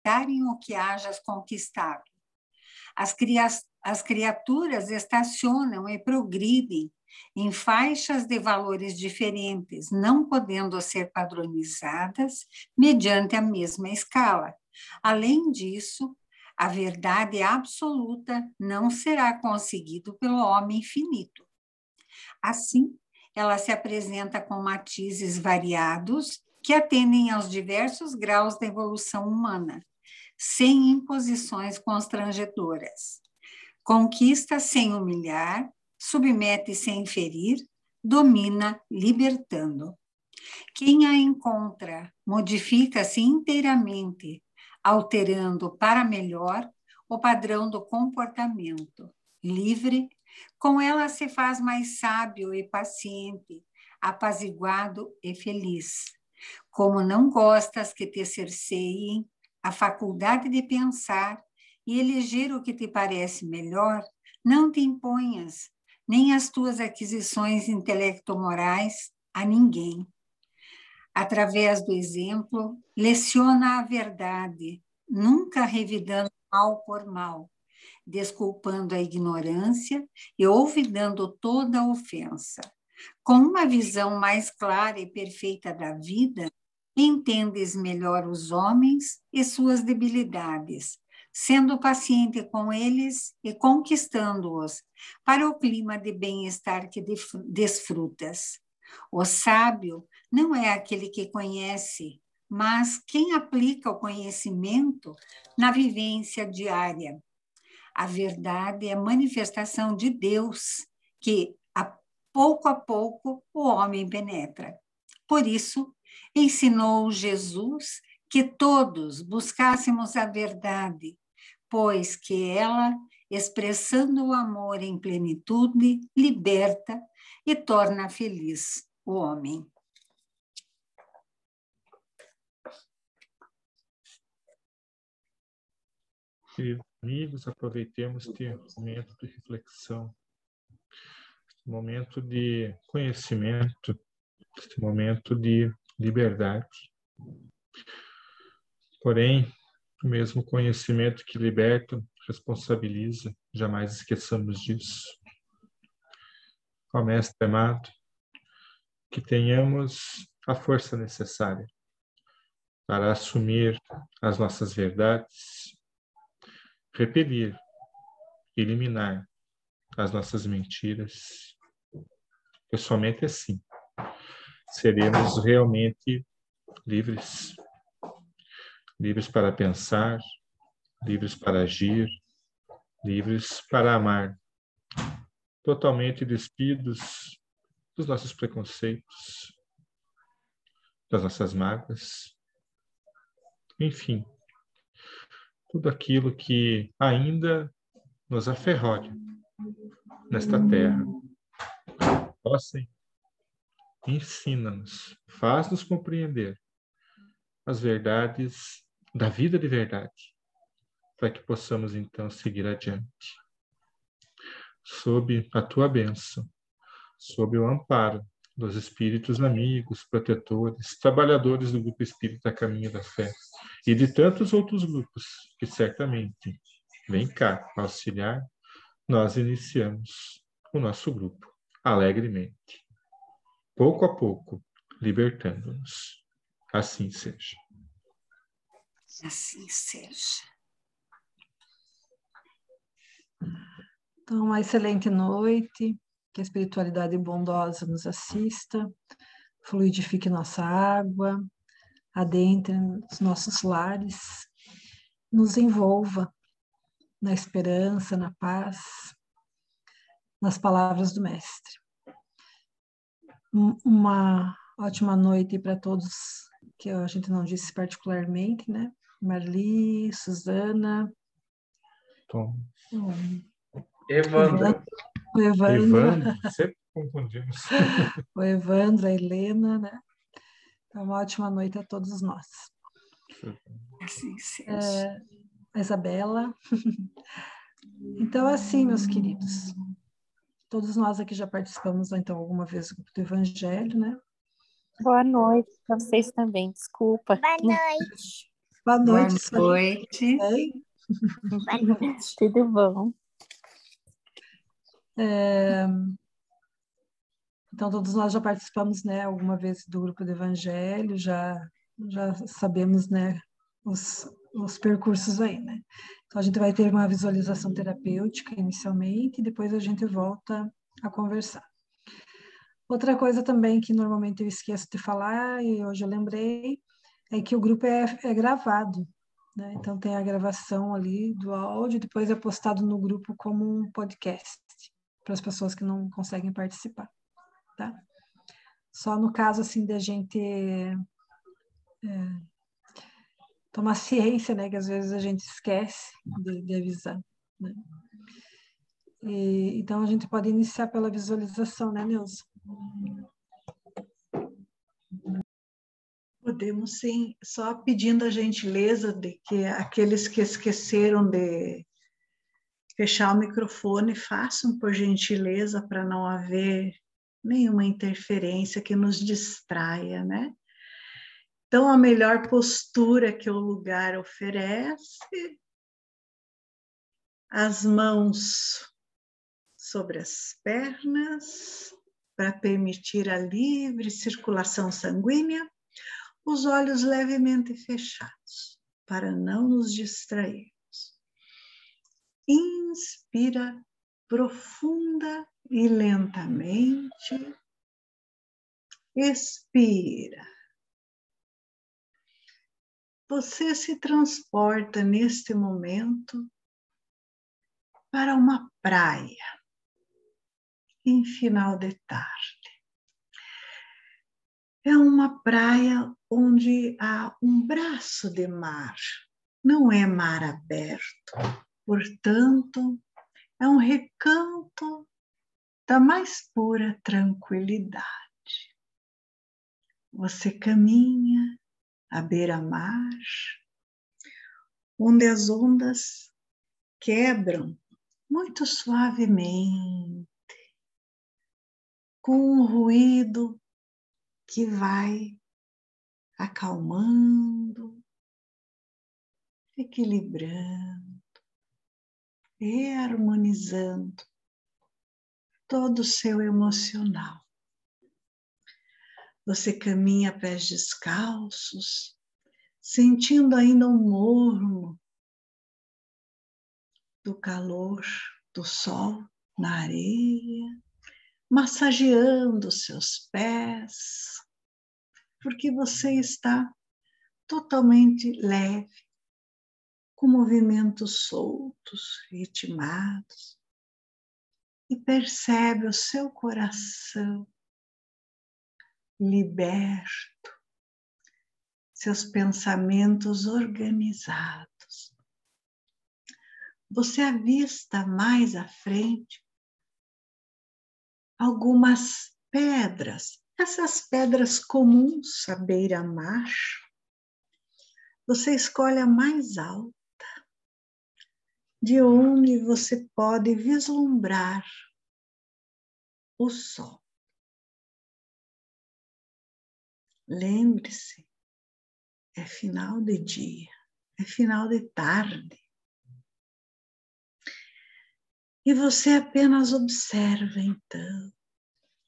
conquistarem o que hajas conquistado. As, cria as criaturas estacionam e progridem em faixas de valores diferentes, não podendo ser padronizadas mediante a mesma escala. Além disso, a verdade absoluta não será conseguido pelo homem finito. Assim, ela se apresenta com matizes variados que atendem aos diversos graus da evolução humana, sem imposições constrangedoras. Conquista sem humilhar, submete sem ferir, domina libertando. Quem a encontra modifica-se inteiramente, alterando para melhor o padrão do comportamento. Livre, com ela se faz mais sábio e paciente, apaziguado e feliz. Como não gostas que te cerceiem a faculdade de pensar e eleger o que te parece melhor, não te imponhas, nem as tuas aquisições intelecto-morais a ninguém através do exemplo, leciona a verdade, nunca revidando mal por mal, desculpando a ignorância e olvidando toda ofensa. Com uma visão mais clara e perfeita da vida, entendes melhor os homens e suas debilidades, sendo paciente com eles e conquistando-os para o clima de bem-estar que desfrutas. O sábio não é aquele que conhece, mas quem aplica o conhecimento na vivência diária. A verdade é a manifestação de Deus que, a pouco a pouco, o homem penetra. Por isso, ensinou Jesus que todos buscássemos a verdade, pois que ela, expressando o amor em plenitude, liberta e torna feliz o homem. Queridos amigos, aproveitemos este momento de reflexão, este momento de conhecimento, este momento de liberdade. Porém, o mesmo conhecimento que liberta, responsabiliza, jamais esqueçamos disso. Ó Mestre amado, que tenhamos a força necessária para assumir as nossas verdades, repelir, eliminar as nossas mentiras. Porque somente assim seremos realmente livres. Livres para pensar, livres para agir, livres para amar. Totalmente despidos dos nossos preconceitos, das nossas mágoas. Enfim, tudo aquilo que ainda nos aferrolha nesta terra. Ó Senhor, ensina-nos, faz-nos compreender as verdades da vida de verdade, para que possamos então seguir adiante. Sob a tua bênção, sob o amparo dos espíritos amigos, protetores, trabalhadores do Grupo Espírita Caminho da Fé e de tantos outros grupos que certamente vêm cá auxiliar, nós iniciamos o nosso grupo alegremente, pouco a pouco, libertando-nos. Assim seja. Assim seja. Então, uma excelente noite que a espiritualidade bondosa nos assista, fluidifique nossa água, adentre os nossos lares, nos envolva na esperança, na paz, nas palavras do Mestre. Uma ótima noite para todos que a gente não disse particularmente, né? Marli, Suzana, Tom. Evandro. O Evandro. Evandro, sempre confundimos. o Evandro, a Helena, né? Então, uma ótima noite a todos nós. É, a Isabela. então, assim, meus queridos, todos nós aqui já participamos, então, alguma vez do Evangelho, né? Boa noite para vocês também, desculpa. Boa noite. Boa noite. Boa noite. Tudo bom? É... Então, todos nós já participamos, né, alguma vez do grupo do Evangelho, já, já sabemos, né, os, os percursos aí, né? Então, a gente vai ter uma visualização terapêutica inicialmente, e depois a gente volta a conversar. Outra coisa também que normalmente eu esqueço de falar, e hoje eu lembrei, é que o grupo é, é gravado, né? Então, tem a gravação ali do áudio, depois é postado no grupo como um podcast, para as pessoas que não conseguem participar, tá? Só no caso, assim, da gente é, tomar ciência, né? Que às vezes a gente esquece de, de avisar, né? E, então, a gente pode iniciar pela visualização, né, Neuza? Podemos sim, só pedindo a gentileza de que aqueles que esqueceram de fechar o microfone façam por gentileza para não haver nenhuma interferência que nos distraia, né? Então, a melhor postura que o lugar oferece, as mãos sobre as pernas, para permitir a livre circulação sanguínea, os olhos levemente fechados, para não nos distrairmos. Inspira profunda e lentamente. Expira você se transporta neste momento para uma praia em final de tarde. É uma praia onde há um braço de mar, não é mar aberto, portanto, é um recanto da mais pura tranquilidade. Você caminha à beira-mar, onde as ondas quebram muito suavemente, com um ruído que vai acalmando, equilibrando, reharmonizando todo o seu emocional. Você caminha pés descalços, sentindo ainda o morno do calor do sol na areia, massageando seus pés, porque você está totalmente leve, com movimentos soltos, ritmados, e percebe o seu coração liberto, seus pensamentos organizados. Você avista mais à frente algumas pedras, essas pedras comuns à beira-mar. Você escolhe a mais alta, de onde você pode vislumbrar o sol. Lembre-se, é final de dia, é final de tarde. E você apenas observa então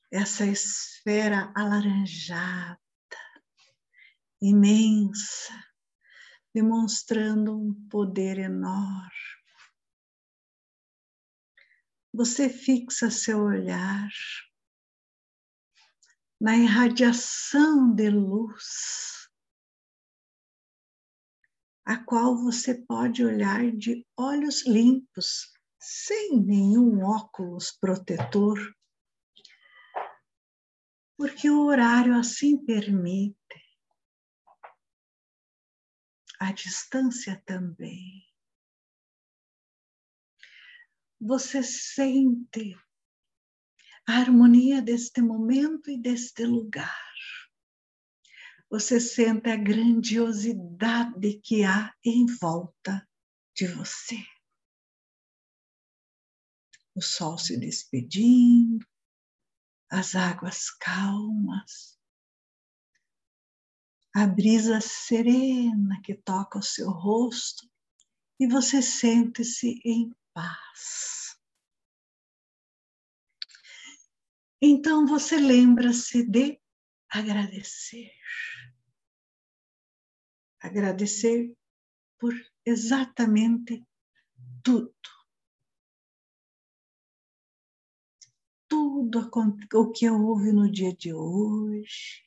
essa esfera alaranjada, imensa, demonstrando um poder enorme. Você fixa seu olhar na irradiação de luz, a qual você pode olhar de olhos limpos, sem nenhum óculos protetor, porque o horário assim permite. A distância também. Você sente a harmonia deste momento e deste lugar. Você sente a grandiosidade que há em volta de você. O sol se despedindo, as águas calmas, a brisa serena que toca o seu rosto e você sente-se em paz. Então você lembra-se de agradecer. Agradecer por exatamente tudo. Tudo o que houve no dia de hoje,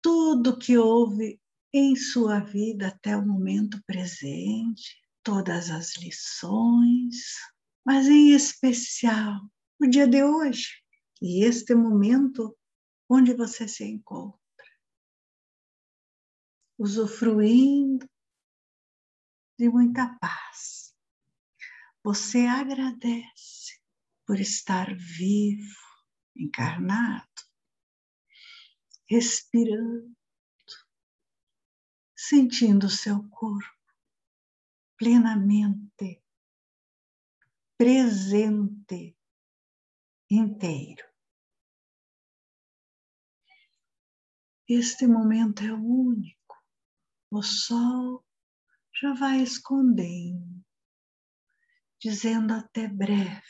tudo que houve em sua vida até o momento presente, todas as lições, mas em especial o dia de hoje e este momento onde você se encontra. Usufruindo de muita paz. Você agradece por estar vivo, encarnado, respirando, sentindo o seu corpo plenamente presente, inteiro. Este momento é único. O sol já vai escondendo, dizendo até breve.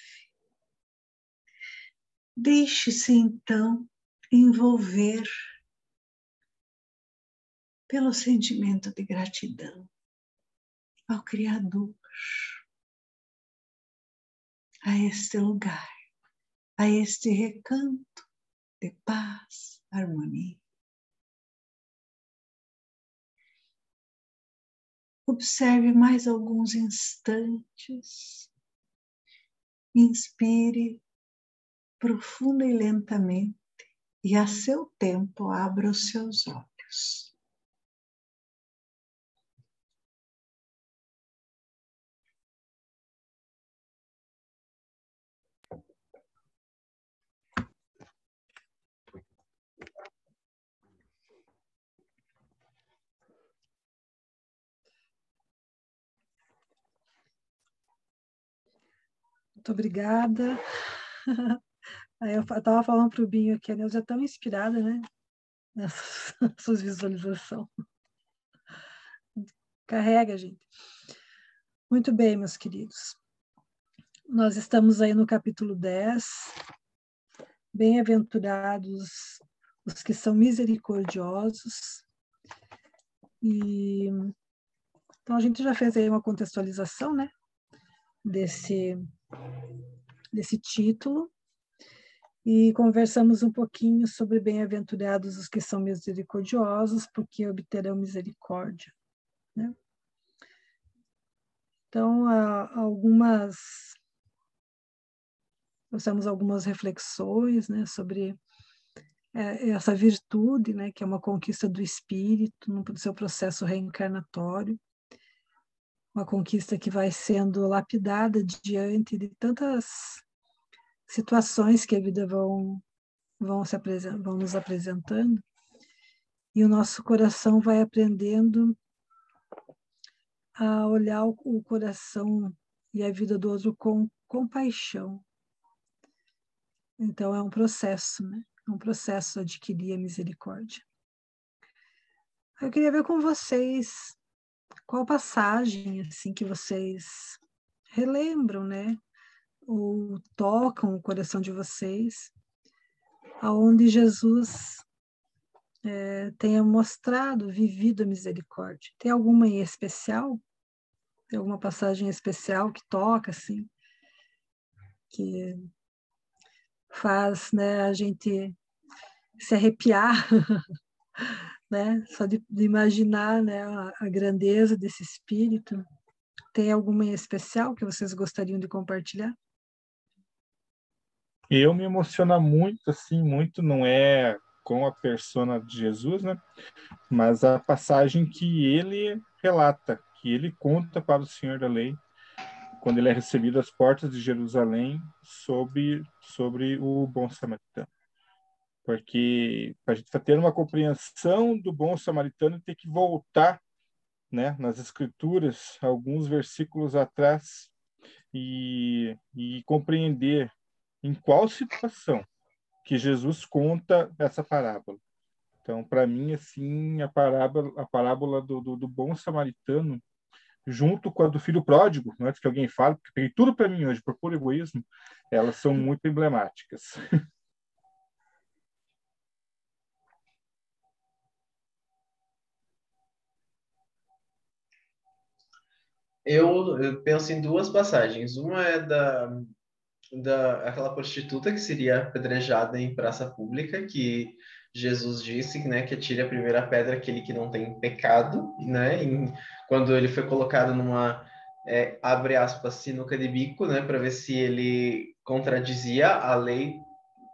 Deixe-se então envolver pelo sentimento de gratidão ao Criador, a este lugar, a este recanto de paz, harmonia. Observe mais alguns instantes. Inspire profunda e lentamente e a seu tempo abra os seus olhos. Muito obrigada. Aí eu estava falando para o Binho que a Neuza é tão inspirada, né? Nessas visualizações. Carrega, gente. Muito bem, meus queridos. Nós estamos aí no capítulo 10. Bem-aventurados os que são misericordiosos. E então a gente já fez aí uma contextualização, né? Desse desse título e conversamos um pouquinho sobre bem-aventurados os que são misericordiosos, porque obterão misericórdia. Né? Então, algumas trouxemos algumas reflexões né, sobre é, essa virtude, né, que é uma conquista do espírito no seu processo reencarnatório, uma conquista que vai sendo lapidada diante de tantas situações que a vida vão vão se vão nos apresentando e o nosso coração vai aprendendo a olhar o coração e a vida do outro com compaixão. Então é um processo, né? É um processo adquirir a misericórdia. Eu queria ver com vocês qual passagem assim que vocês relembram, né? Ou tocam o coração de vocês, aonde Jesus é, tenha mostrado, vivido a misericórdia. Tem alguma em especial? Tem alguma passagem especial que toca assim, que faz, né, a gente se arrepiar né? Só de, de imaginar, né, a, a, grandeza desse espírito. Tem alguma em especial que vocês gostariam de compartilhar? Eu me emociona muito, assim, muito, não é com a persona de Jesus, né? Mas a passagem que ele relata, que ele conta para o Senhor da Lei, quando ele é recebido às portas de Jerusalém sobre sobre o bom samaritano porque para a gente ter uma compreensão do bom samaritano tem que voltar né, nas escrituras alguns versículos atrás e, e compreender em qual situação que Jesus conta essa parábola. Então, para mim, assim, a parábola, a parábola do, do, do, bom samaritano, junto com a do filho pródigo, antes que alguém fale, porque peguei tudo para mim hoje, puro egoísmo, elas são muito emblemáticas. Eu, eu penso em duas passagens. Uma é da, da aquela prostituta que seria apedrejada em praça pública, que Jesus disse, né, que atire a primeira pedra aquele que não tem pecado, né? Em, quando ele foi colocado numa é, abre aspas sinuca de bico, né, para ver se ele contradizia a lei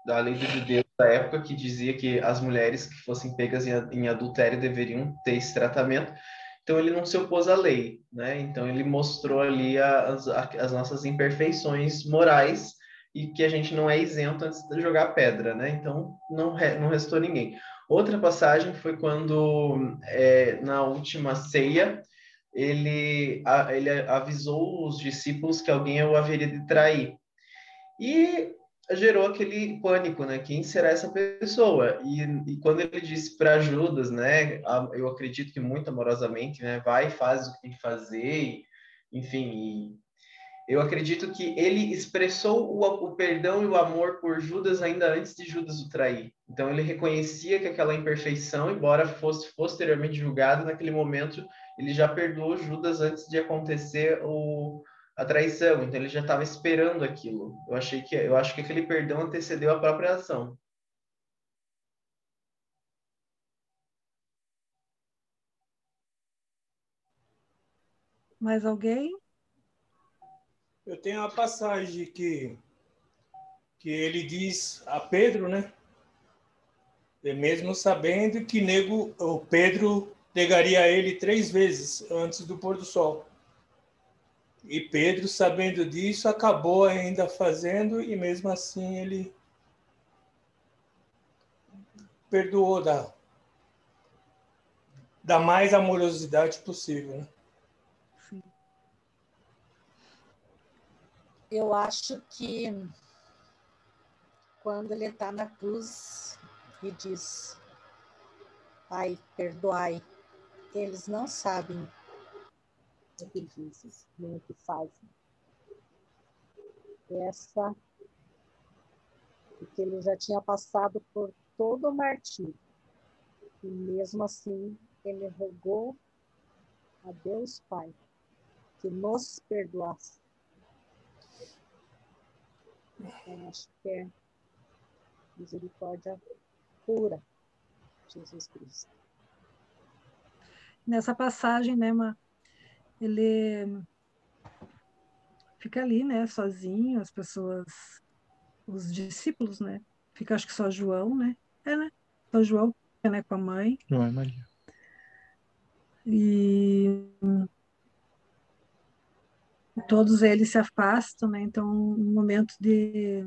da lei do judeu da época que dizia que as mulheres que fossem pegas em, em adultério deveriam ter esse tratamento. Então ele não se opôs à lei, né? Então ele mostrou ali as, as nossas imperfeições morais e que a gente não é isento antes de jogar pedra, né? Então não, não restou ninguém. Outra passagem foi quando é, na última ceia ele, a, ele avisou os discípulos que alguém o haveria de trair. E gerou aquele pânico, né? Quem será essa pessoa? E, e quando ele disse para Judas, né? Eu acredito que muito amorosamente, né? Vai, faz o que tem que fazer, enfim. E eu acredito que ele expressou o, o perdão e o amor por Judas ainda antes de Judas o trair. Então ele reconhecia que aquela imperfeição, embora fosse posteriormente julgado, naquele momento ele já perdoou Judas antes de acontecer o a traição, então ele já estava esperando aquilo. Eu achei que eu acho que aquele perdão antecedeu a própria ação. Mais alguém? Eu tenho uma passagem que que ele diz a Pedro, né? E mesmo sabendo que nego, o Pedro negaria ele três vezes antes do pôr do sol. E Pedro, sabendo disso, acabou ainda fazendo e mesmo assim ele perdoou da, da mais amorosidade possível. Né? Eu acho que quando ele está na cruz e diz, Pai, perdoai, eles não sabem sacrifícios, nem o que fazem. Essa, porque ele já tinha passado por todo o martírio. E mesmo assim, ele rogou a Deus Pai que nos perdoasse. Então, acho que é misericórdia pura, Jesus Cristo. Nessa passagem, né, Ma, ele fica ali, né, sozinho, as pessoas, os discípulos, né? Fica acho que só João, né? É, né? Só João, né, com a mãe. João e Maria. E todos eles se afastam, né? Então, um momento de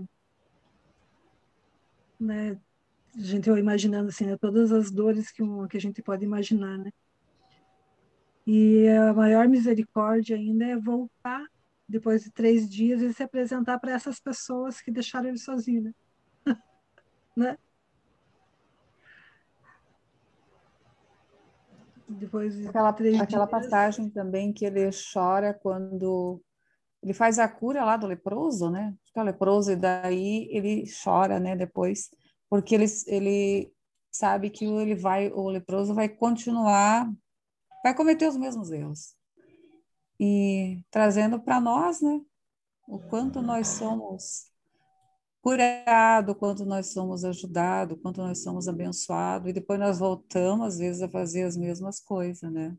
né, a gente vai imaginando assim, né, todas as dores que, um, que a gente pode imaginar, né? E a maior misericórdia ainda é voltar, depois de três dias, e se apresentar para essas pessoas que deixaram ele sozinho, né? né? Depois de aquela, três aquela dias... passagem também que ele chora quando ele faz a cura lá do leproso, né? Fica leproso e daí ele chora, né? Depois, porque ele, ele sabe que ele vai, o leproso vai continuar vai cometer os mesmos erros. E trazendo para nós, né, o quanto nós somos curados, o quanto nós somos ajudados, o quanto nós somos abençoados, e depois nós voltamos, às vezes, a fazer as mesmas coisas, né?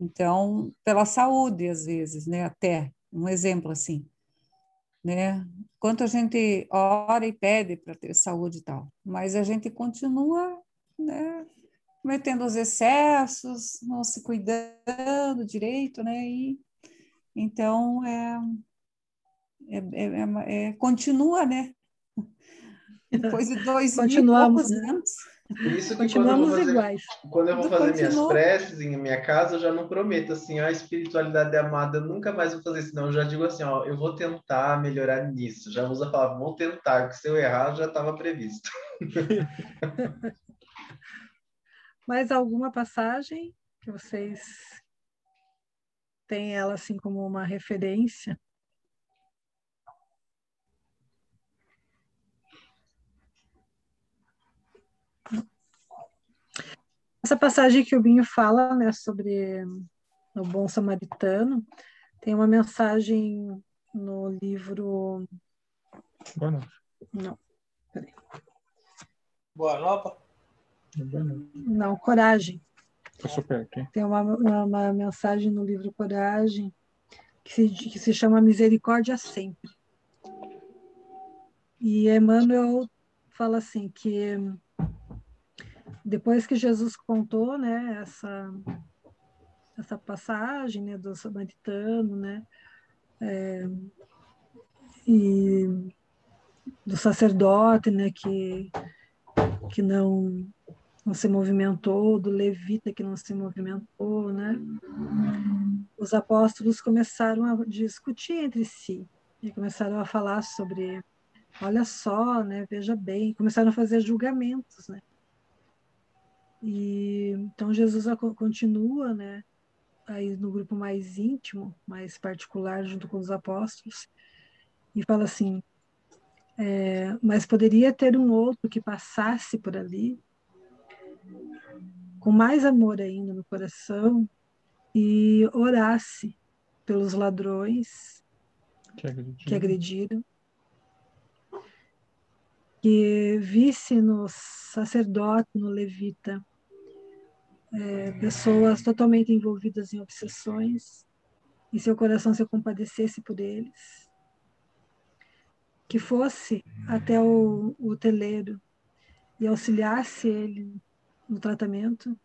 Então, pela saúde, às vezes, né, até, um exemplo assim, né? Quanto a gente ora e pede para ter saúde e tal, mas a gente continua, né, cometendo os excessos, não se cuidando direito, né? E, então, é, é, é, é continua, né? Depois de dois Continuamos, mil né? anos. Isso que Continuamos quando fazer, iguais. Quando eu vou fazer minhas preces em minha casa, eu já não prometo assim, a espiritualidade amada, eu nunca mais vou fazer isso, não. Eu já digo assim, ó, eu vou tentar melhorar nisso. Já uso a palavra, vou tentar, porque se eu errar, já estava previsto. Mais alguma passagem que vocês têm ela assim como uma referência? Essa passagem que o Binho fala né, sobre o bom samaritano tem uma mensagem no livro. Boa noite. Não, peraí. Boa nova? Não, Coragem. Tem uma, uma, uma, mensagem no livro Coragem que se, que se chama Misericórdia Sempre. E Emmanuel fala assim que depois que Jesus contou né, essa, essa passagem né, do samaritano, né, é, e do sacerdote né, que, que não, não se movimentou, do levita que não se movimentou, né, os apóstolos começaram a discutir entre si e começaram a falar sobre, olha só, né, veja bem, começaram a fazer julgamentos, né, e então Jesus continua, né, aí no grupo mais íntimo, mais particular, junto com os apóstolos, e fala assim: é, mas poderia ter um outro que passasse por ali, com mais amor ainda no coração, e orasse pelos ladrões que agrediram, que, agrediram, que visse no sacerdote, no levita, é, pessoas totalmente envolvidas em obsessões, e seu coração se compadecesse por eles, que fosse até o, o teleiro e auxiliasse ele no tratamento.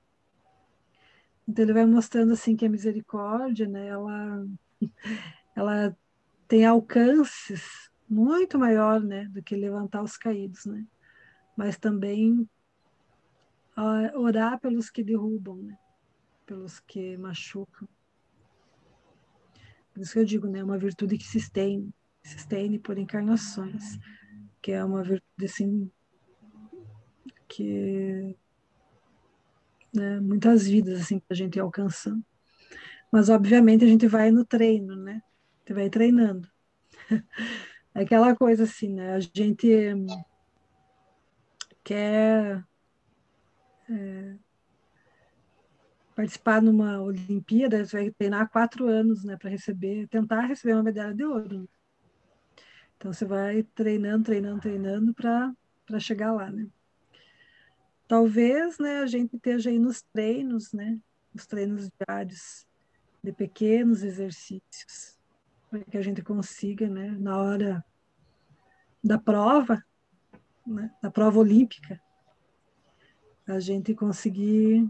Então ele vai mostrando assim que a misericórdia, né, ela, ela tem alcances muito maior, né, do que levantar os caídos, né? Mas também orar pelos que derrubam, né? pelos que machucam. Por isso que eu digo, né? Uma virtude que se estende, se estende por encarnações, que é uma virtude assim que né, muitas vidas assim para a gente alcançando. Mas obviamente a gente vai no treino, né? A gente vai treinando. Aquela coisa assim, né? A gente quer é, participar numa Olimpíada, você vai treinar quatro anos, né, para receber, tentar receber uma medalha de ouro. Né? Então você vai treinando, treinando, treinando para chegar lá, né? Talvez, né, a gente esteja aí nos treinos, né, os treinos diários de pequenos exercícios, para que a gente consiga, né, na hora da prova, né, da prova olímpica, a gente conseguir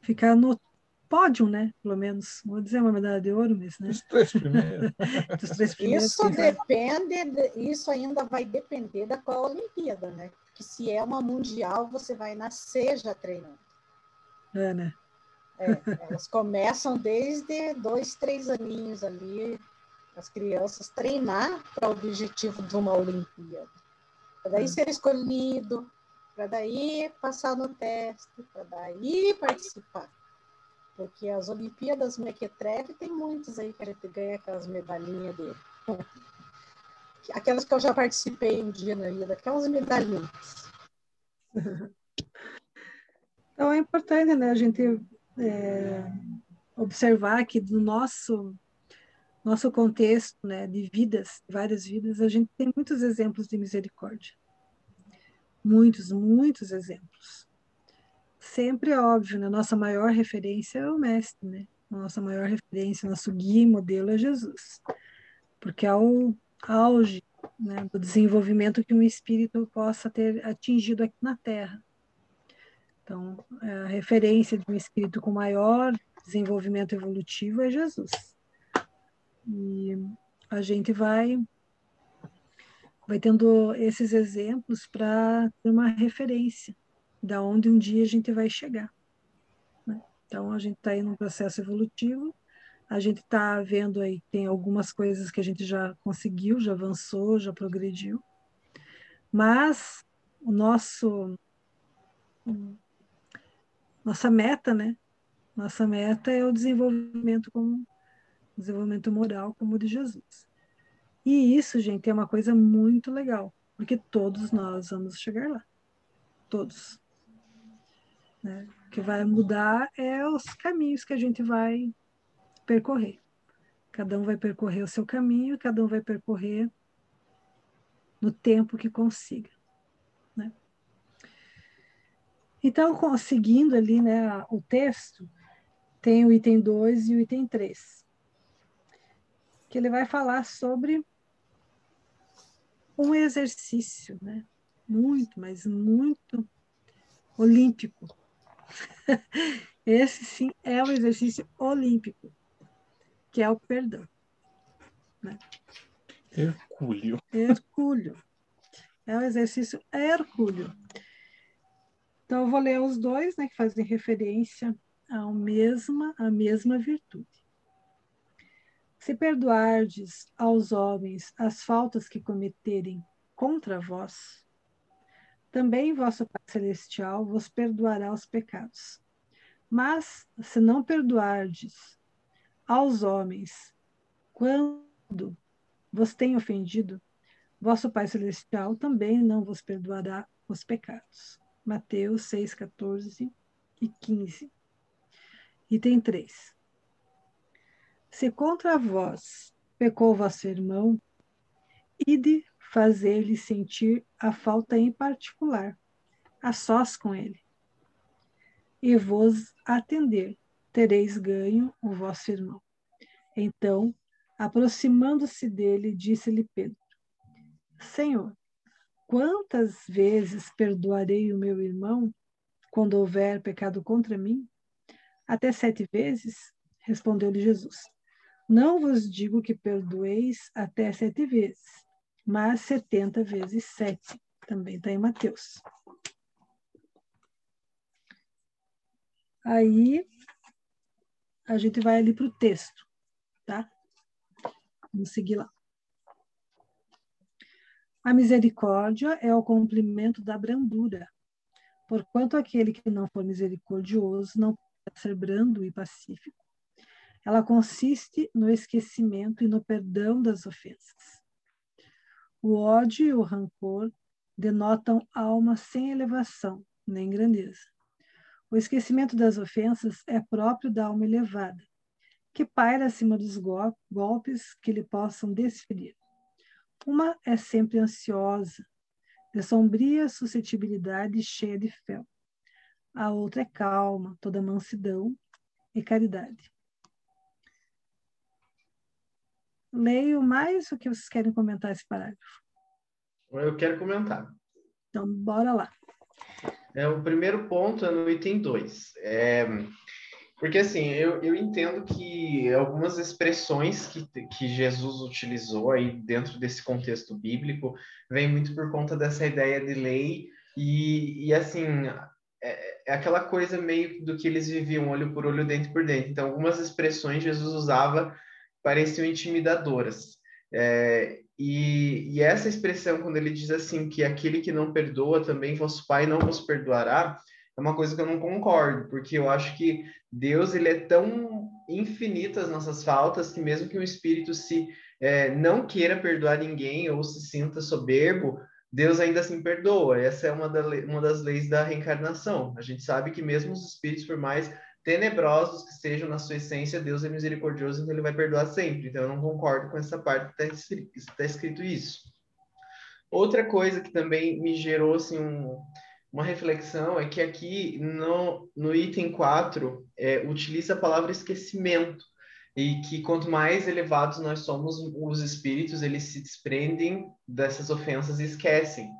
ficar no pódio, né? Pelo menos, vou dizer uma medalha de ouro, mas, né? Os três primeiros. três primeiros isso depende, de, isso ainda vai depender da qual Olimpíada, né? Porque se é uma mundial, você vai nascer já treinando. É, né? É, elas começam desde dois, três aninhos ali, as crianças treinar para o objetivo de uma Olimpíada. Para daí hum. ser escolhido, para daí passar no teste, para daí participar. Porque as Olimpíadas Mequetrefe tem muitos aí que a gente ganha aquelas medalhinhas dele. Aquelas que eu já participei um dia na vida, aquelas medalhinhas. Então é importante né, a gente é, observar que do nosso nosso contexto né, de vidas, várias vidas, a gente tem muitos exemplos de misericórdia muitos, muitos exemplos. Sempre é óbvio, né? Nossa maior referência é o Mestre, né? Nossa maior referência, nosso guia e modelo é Jesus. Porque é o auge né, do desenvolvimento que um espírito possa ter atingido aqui na Terra. Então, é a referência de um espírito com maior desenvolvimento evolutivo é Jesus. E a gente vai vai tendo esses exemplos para ter uma referência da onde um dia a gente vai chegar. Né? Então, a gente está aí num processo evolutivo, a gente está vendo aí, tem algumas coisas que a gente já conseguiu, já avançou, já progrediu, mas o nosso nossa meta, né? Nossa meta é o desenvolvimento como desenvolvimento moral como o de Jesus. E isso, gente, é uma coisa muito legal, porque todos nós vamos chegar lá. Todos. Né? O que vai mudar é os caminhos que a gente vai percorrer. Cada um vai percorrer o seu caminho, cada um vai percorrer no tempo que consiga. Né? Então, seguindo ali né, o texto, tem o item 2 e o item 3, que ele vai falar sobre um exercício, né? Muito, mas muito olímpico. Esse sim é o exercício olímpico, que é o perdão. Né? Hercúleo. Hercúleo. É o exercício Hercúleo. Então, eu vou ler os dois, né, que fazem referência ao mesma, à mesma virtude. Se perdoardes aos homens as faltas que cometerem contra vós, também vosso Pai Celestial vos perdoará os pecados. Mas, se não perdoardes aos homens quando vos têm ofendido, vosso Pai Celestial também não vos perdoará os pecados. Mateus 6, 14 e 15. Item 3. Se contra vós pecou vosso irmão, ide fazer-lhe sentir a falta em particular, a sós com ele. E vos atender, tereis ganho o vosso irmão. Então, aproximando-se dele, disse-lhe Pedro: Senhor, quantas vezes perdoarei o meu irmão quando houver pecado contra mim? Até sete vezes? Respondeu-lhe Jesus. Não vos digo que perdoeis até sete vezes, mas setenta vezes sete. Também está em Mateus. Aí a gente vai ali para o texto, tá? Vamos seguir lá. A misericórdia é o complemento da brandura, porquanto aquele que não for misericordioso não pode ser brando e pacífico. Ela consiste no esquecimento e no perdão das ofensas. O ódio e o rancor denotam alma sem elevação, nem grandeza. O esquecimento das ofensas é próprio da alma elevada, que paira acima dos golpes que lhe possam desferir. Uma é sempre ansiosa, de sombria suscetibilidade e cheia de fé. A outra é calma, toda mansidão e caridade. leio mais o que vocês querem comentar esse parágrafo? Eu quero comentar. Então, bora lá. É, o primeiro ponto é no item 2. É, porque, assim, eu, eu entendo que algumas expressões que, que Jesus utilizou aí dentro desse contexto bíblico vem muito por conta dessa ideia de lei e, e assim, é, é aquela coisa meio do que eles viviam olho por olho, dente por dente. Então, algumas expressões Jesus usava pareciam intimidadoras. É, e, e, essa expressão, quando ele diz assim, que aquele que não perdoa também vosso Pai não vos perdoará, é uma coisa que eu não concordo, porque eu acho que Deus ele é tão infinito as nossas faltas que mesmo que um espírito se é, não queira perdoar ninguém ou se sinta soberbo, Deus ainda assim perdoa. Essa é uma, da, uma das leis da reencarnação. A gente sabe que mesmo os espíritos, por mais tenebrosos que sejam na sua essência, Deus é misericordioso, então ele vai perdoar sempre. Então eu não concordo com essa parte que está escrito, tá escrito, isso. Outra coisa que também me gerou assim, um, uma reflexão é que aqui no, no item 4 é, utiliza a palavra esquecimento. E que quanto mais elevados nós somos, os espíritos eles se desprendem dessas ofensas e esquecem.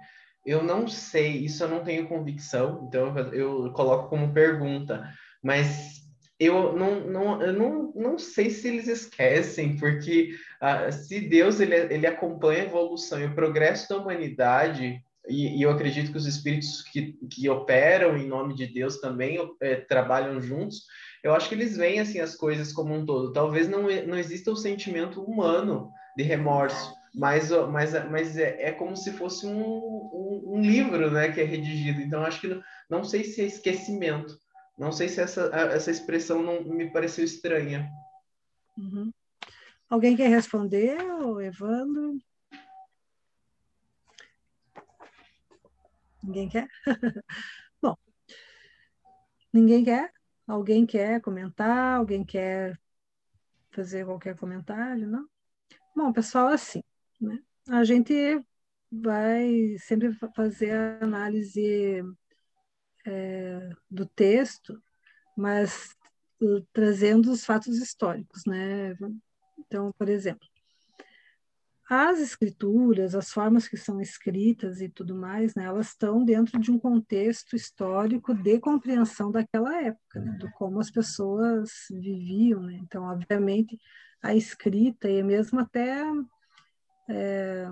Eu não sei, isso eu não tenho convicção, então eu, eu coloco como pergunta mas eu não, não, eu não, não sei se eles esquecem, porque uh, se Deus ele, ele acompanha a evolução e o progresso da humanidade, e, e eu acredito que os espíritos que, que operam em nome de Deus também é, trabalham juntos, eu acho que eles veem assim as coisas como um todo. Talvez não, não exista o sentimento humano de remorso, mas, mas, mas é, é como se fosse um, um, um livro né, que é redigido. Então, acho que não, não sei se é esquecimento, Não sei se essa, essa expressão não me pareceu estranha. Uhum. Alguém quer responder, Evandro? Ninguém quer? Bom, ninguém quer? Alguém quer comentar? Alguém quer fazer qualquer comentário? Não? Bom, pessoal, assim, né? A gente vai sempre fazer a análise é, do texto, mas trazendo os fatos históricos, né? Então, por exemplo, as escrituras, as formas que são escritas e tudo mais, né, elas estão dentro de um contexto histórico de compreensão daquela época, né, do como as pessoas viviam. Né? Então, obviamente, a escrita e mesmo até é,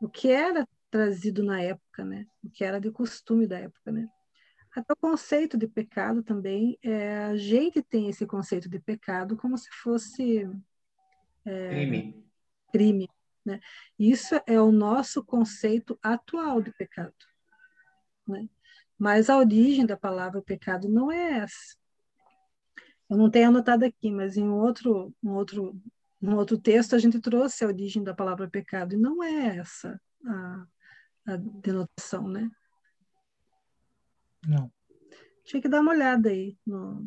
o que era trazido na época, né, o que era de costume da época, né. Até o conceito de pecado também, é, a gente tem esse conceito de pecado como se fosse é, crime. crime né? Isso é o nosso conceito atual de pecado. Né? Mas a origem da palavra pecado não é essa. Eu não tenho anotado aqui, mas em outro, um outro, um outro texto a gente trouxe a origem da palavra pecado, e não é essa a, a denotação, né? Não. Tinha que dar uma olhada aí no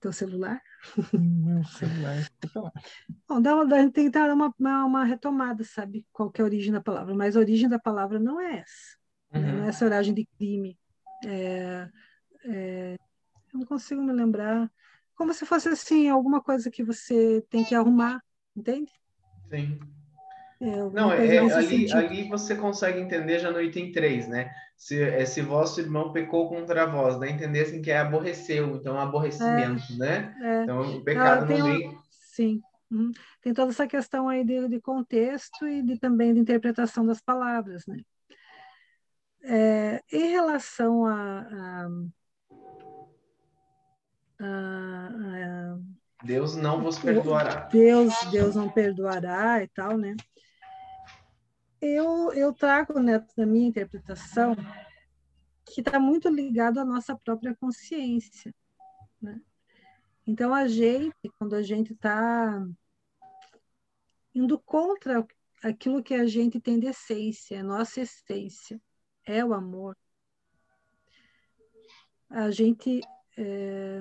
teu celular. Meu celular. Bom, dá, a gente tem que dar uma, uma, uma, retomada, sabe? Qual que é a origem da palavra. Mas a origem da palavra não é essa. Né? Uhum. Né? Não é essa origem de crime. É, é, eu não consigo me lembrar. Como se fosse assim, alguma coisa que você tem que arrumar, entende? Sim. É, não, é, ali, ali você consegue entender já no item 3, né? Se, é, se vosso irmão pecou contra vós, dá a entender assim que é aborreceu, então aborrecimento, é, né? É. Então o pecado não vem. Um, sim. Uhum. Tem toda essa questão aí de, de contexto e de, também de interpretação das palavras, né? É, em relação a, a, a, a Deus não vos perdoará. Deus, Deus não perdoará e tal, né? Eu, eu trago né, na minha interpretação que está muito ligado à nossa própria consciência. Né? Então, a gente, quando a gente está indo contra aquilo que a gente tem de essência, nossa essência é o amor, a gente. É,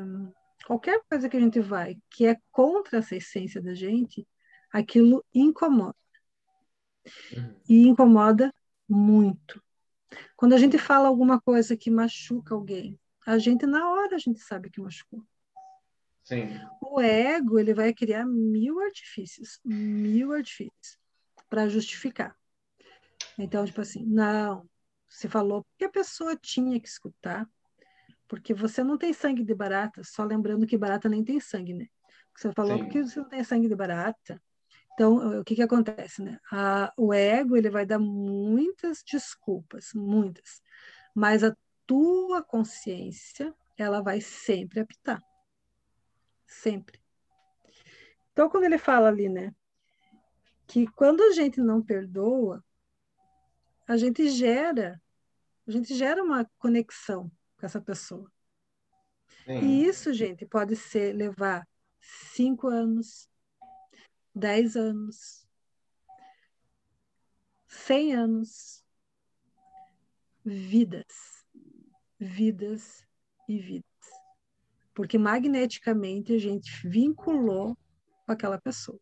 qualquer coisa que a gente vai que é contra essa essência da gente, aquilo incomoda. E incomoda muito. Quando a gente fala alguma coisa que machuca alguém, a gente, na hora, a gente sabe que machucou. Sim. O ego, ele vai criar mil artifícios, mil artifícios para justificar. Então, tipo assim, não, você falou porque a pessoa tinha que escutar, porque você não tem sangue de barata, só lembrando que barata nem tem sangue, né? Você falou Sim. porque você não tem sangue de barata, então, o que, que acontece? Né? A, o ego ele vai dar muitas desculpas, muitas, mas a tua consciência ela vai sempre apitar, sempre. Então, quando ele fala ali, né, que quando a gente não perdoa, a gente gera, a gente gera uma conexão com essa pessoa. Sim. E isso, gente, pode ser levar cinco anos, dez anos, cem anos, vidas, vidas e vidas. Porque magneticamente a gente vinculou com aquela pessoa.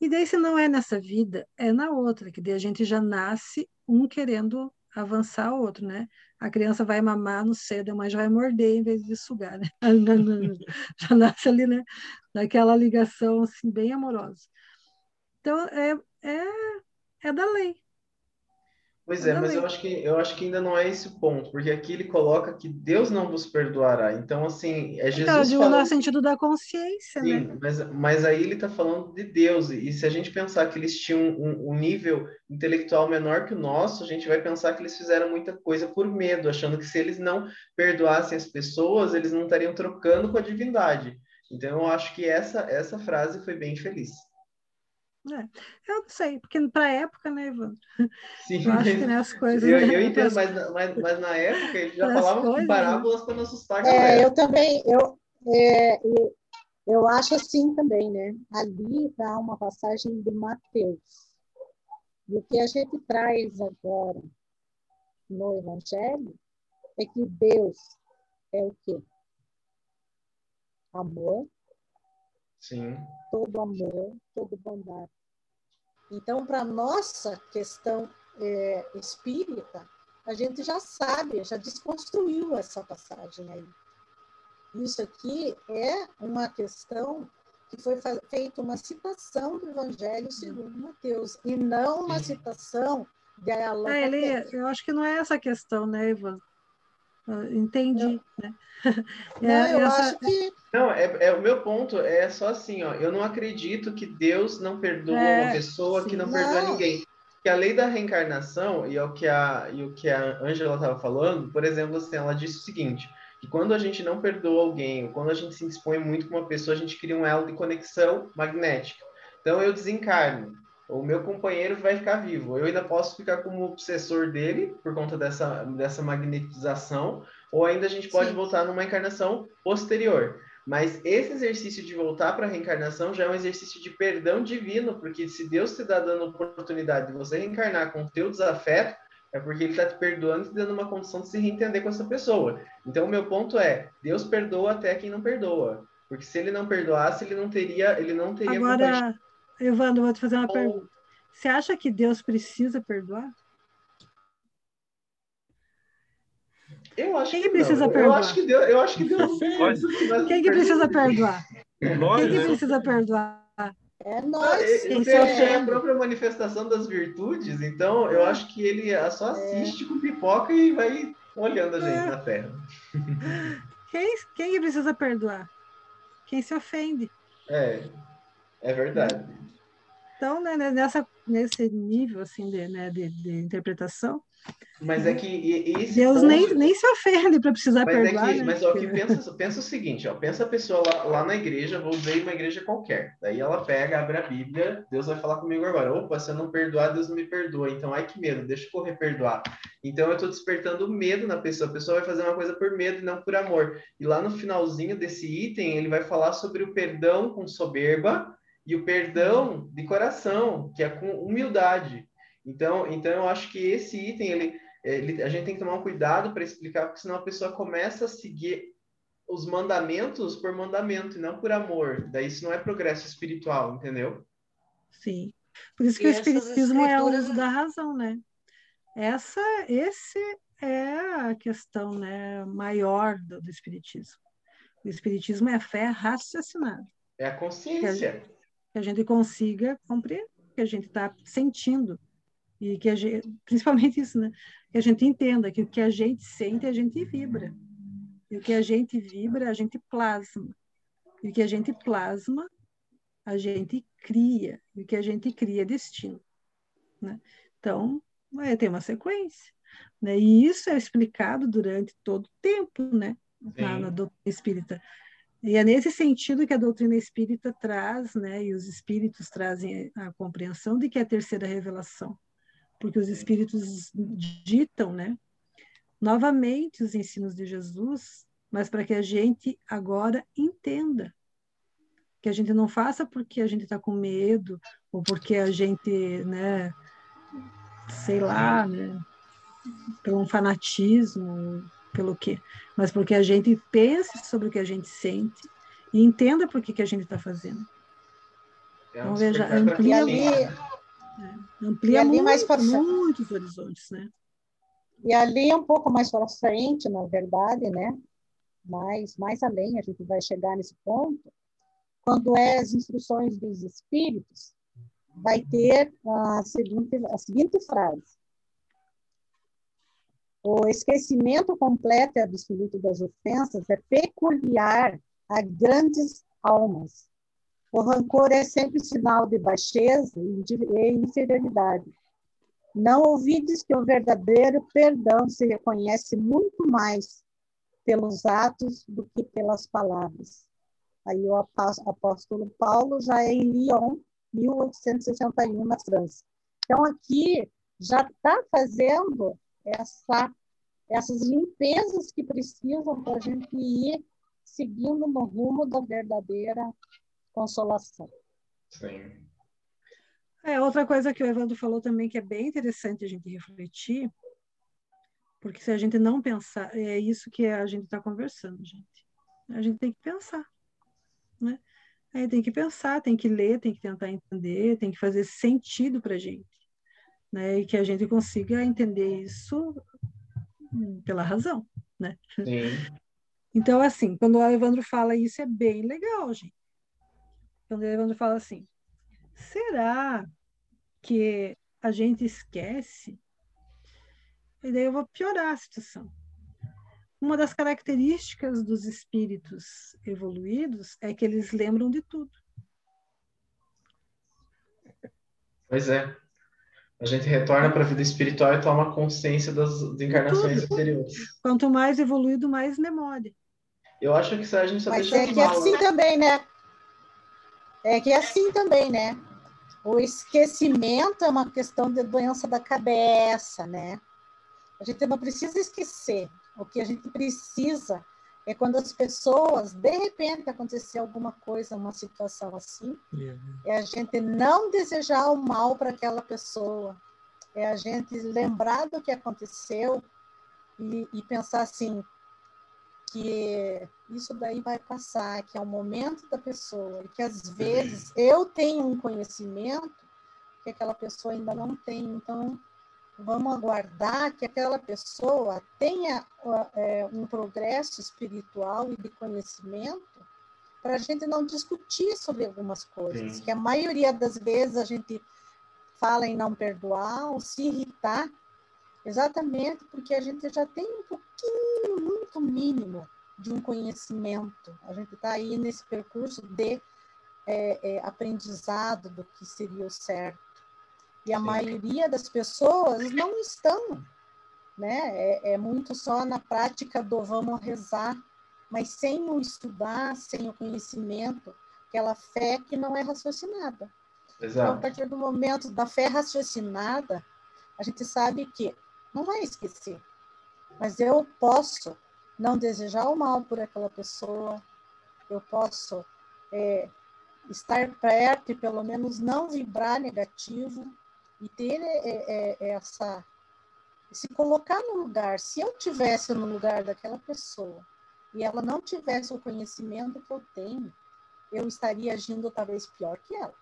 E daí, se não é nessa vida, é na outra, que daí a gente já nasce um querendo avançar o outro, né? A criança vai mamar no cedo, mas já vai morder em vez de sugar, né? já nasce ali, né? Daquela ligação, assim, bem amorosa. Então, é, é, é da lei. Pois é, mas eu acho, que, eu acho que ainda não é esse o ponto, porque aqui ele coloca que Deus não vos perdoará. Então, assim, é então, Jesus. Então, eu digo falando... no sentido da consciência, Sim, né? Mas, mas aí ele está falando de Deus, e se a gente pensar que eles tinham um, um, nível intelectual menor que o nosso, a gente vai pensar que eles fizeram muita coisa por medo, achando que se eles não perdoassem as pessoas, eles não estariam trocando com a divindade. Então, eu acho que essa, essa frase foi bem feliz. É, eu não sei, porque para a época, né, Ivan? Sim, eu acho que né, as coisas. Eu, eu entendo, mas, mas, mas na época ele já falava com né? parábolas para não assustar a galera. É, eu também, eu, é, eu acho assim também, né? Ali está uma passagem de Mateus. E o que a gente traz agora no Evangelho é que Deus é o quê? Amor. Sim. Todo amor, todo bondade. Então, para nossa questão é, espírita, a gente já sabe, já desconstruiu essa passagem aí. Isso aqui é uma questão que foi feita uma citação do Evangelho segundo Mateus, e não uma citação de Allan é, ele, Eu acho que não é essa questão, né, Ivan? Entendi. Né? Não, é, eu essa... acho que. Não, é, é, o meu ponto é só assim, ó. Eu não acredito que Deus não perdoa é, uma pessoa sim. que não, não, perdoa ninguém. Que a lei da reencarnação, e é o que a, e o que a Ângela estava falando, por exemplo, assim, ela disse o seguinte: que quando a gente não perdoa alguém, ou quando a gente se dispõe muito com uma pessoa, a gente cria um elo de conexão magnética. Então eu desencarno o meu companheiro vai ficar vivo. Eu ainda posso ficar como obsessor dele, por conta dessa, dessa magnetização, ou ainda a gente pode Sim. voltar numa encarnação posterior. Mas esse exercício de voltar para a reencarnação já é um exercício de perdão divino, porque se Deus te dá dando oportunidade de você reencarnar com o teu desafeto, é porque ele está te perdoando e te dando uma condição de se reentender com essa pessoa. Então, o meu ponto é, Deus perdoa até quem não perdoa. Porque se ele não perdoasse, ele não teria, ele não teria Agora, Evandro, vou te fazer uma pergunta. Você acha que Deus precisa perdoar? Eu acho Quem que, que precisa não. perdoar? Eu acho que Deus, eu acho que Deus Quem que precisa perdoar? Quem que precisa perdoar? É nós. Ele é a própria manifestação das virtudes, então eu acho que ele só assiste é. com pipoca e vai olhando a gente é. na terra. Quem, quem que precisa perdoar? Quem se ofende. É. É verdade. Então, né, nessa, nesse nível assim de, né, de, de interpretação, mas é que Deus ponto... nem, nem se ofende para precisar mas perdoar. É que, né? Mas ó, que pensa, pensa o seguinte, ó, pensa a pessoa lá, lá, na igreja, vou ver uma igreja qualquer. Daí ela pega, abre a Bíblia, Deus vai falar comigo agora. Opa, se eu não perdoar, Deus não me perdoa. Então, ai que medo, deixa eu correr perdoar. Então eu estou despertando medo na pessoa. A pessoa vai fazer uma coisa por medo e não por amor. E lá no finalzinho desse item, ele vai falar sobre o perdão com soberba e o perdão de coração, que é com humildade. Então, então eu acho que esse item ele, ele a gente tem que tomar um cuidado para explicar, porque senão a pessoa começa a seguir os mandamentos por mandamento e não por amor. Daí isso não é progresso espiritual, entendeu? Sim. Por isso que e o espiritismo escrituras... é o uso da razão, né? Essa, esse é a questão, né, maior do, do espiritismo. O espiritismo é a fé raciocinada. É a consciência que a gente consiga compreender o que a gente está sentindo e que a gente, principalmente isso, né? Que a gente entenda que o que a gente sente, a gente vibra. E o que a gente vibra, a gente plasma. E o que a gente plasma, a gente cria. E o que a gente cria é destino. Né? Então, vai ter uma sequência. Né? E isso é explicado durante todo o tempo, né? Na, na doutrina espírita. E é nesse sentido que a doutrina espírita traz, né, e os espíritos trazem a compreensão de que é a terceira revelação, porque os espíritos ditam, né, novamente os ensinos de Jesus, mas para que a gente agora entenda, que a gente não faça porque a gente está com medo ou porque a gente, né, sei lá, né, pelo um fanatismo, pelo quê, mas porque a gente pense sobre o que a gente sente e entenda por que, que a gente está fazendo. É então, veja, amplia, ali, é, amplia muito, mais para muitos horizontes, né? E ali um pouco mais para frente, na verdade, né? Mais, mais além, a gente vai chegar nesse ponto, quando é as instruções dos espíritos, vai ter a seguinte, a seguinte frase. O esquecimento completo e absoluto das ofensas é peculiar a grandes almas. O rancor é sempre sinal de baixeza e infidelidade. Não ouvides que o verdadeiro perdão se reconhece muito mais pelos atos do que pelas palavras. Aí o apóstolo Paulo já é em Lyon, 1861 na França. Então, aqui já está fazendo essa, essas limpezas que precisam para a gente ir seguindo no rumo da verdadeira consolação. Sim. É, outra coisa que o Evandro falou também que é bem interessante a gente refletir, porque se a gente não pensar, é isso que a gente está conversando, gente. A gente tem que pensar, né? Aí tem que pensar, tem que ler, tem que tentar entender, tem que fazer sentido para a gente, né? E que a gente consiga entender isso pela razão, né? Sim. Então, assim, quando o Evandro fala isso, é bem legal, gente. Quando o Evandro fala assim, será que a gente esquece? E daí eu vou piorar a situação. Uma das características dos espíritos evoluídos é que eles lembram de tudo. Pois é. A gente retorna para a vida espiritual e toma consciência das encarnações Tudo. anteriores. Quanto mais evoluído, mais memória. Eu acho que isso a gente só Mas deixa é que é assim também, né? É que é assim também, né? O esquecimento é uma questão de doença da cabeça, né? A gente não precisa esquecer. O que a gente precisa é quando as pessoas, de repente, acontecer alguma coisa, uma situação assim, é a gente não desejar o mal para aquela pessoa. É a gente lembrar do que aconteceu e, e pensar assim, que isso daí vai passar, que é o momento da pessoa, e que às vezes eu tenho um conhecimento que aquela pessoa ainda não tem, então vamos aguardar que aquela pessoa tenha é, um progresso espiritual e de conhecimento para a gente não discutir sobre algumas coisas, Sim. que a maioria das vezes a gente fala em não perdoar ou se irritar, exatamente porque a gente já tem um pouquinho, muito mínimo, de um conhecimento. A gente está aí nesse percurso de é, é, aprendizado do que seria o certo. E a Sim. maioria das pessoas não estão, né? É, é muito só na prática do vamos rezar, mas sem o estudar, sem o conhecimento, aquela fé que não é raciocinada. Então, a Exato. partir do momento da fé raciocinada, a gente sabe que não vai esquecer, mas eu posso não desejar o mal por aquela pessoa, eu posso é, estar perto e pelo menos não vibrar negativo e ter é, é, essa se colocar no lugar. Se eu tivesse no lugar daquela pessoa e ela não tivesse o conhecimento que eu tenho, eu estaria agindo talvez pior que ela.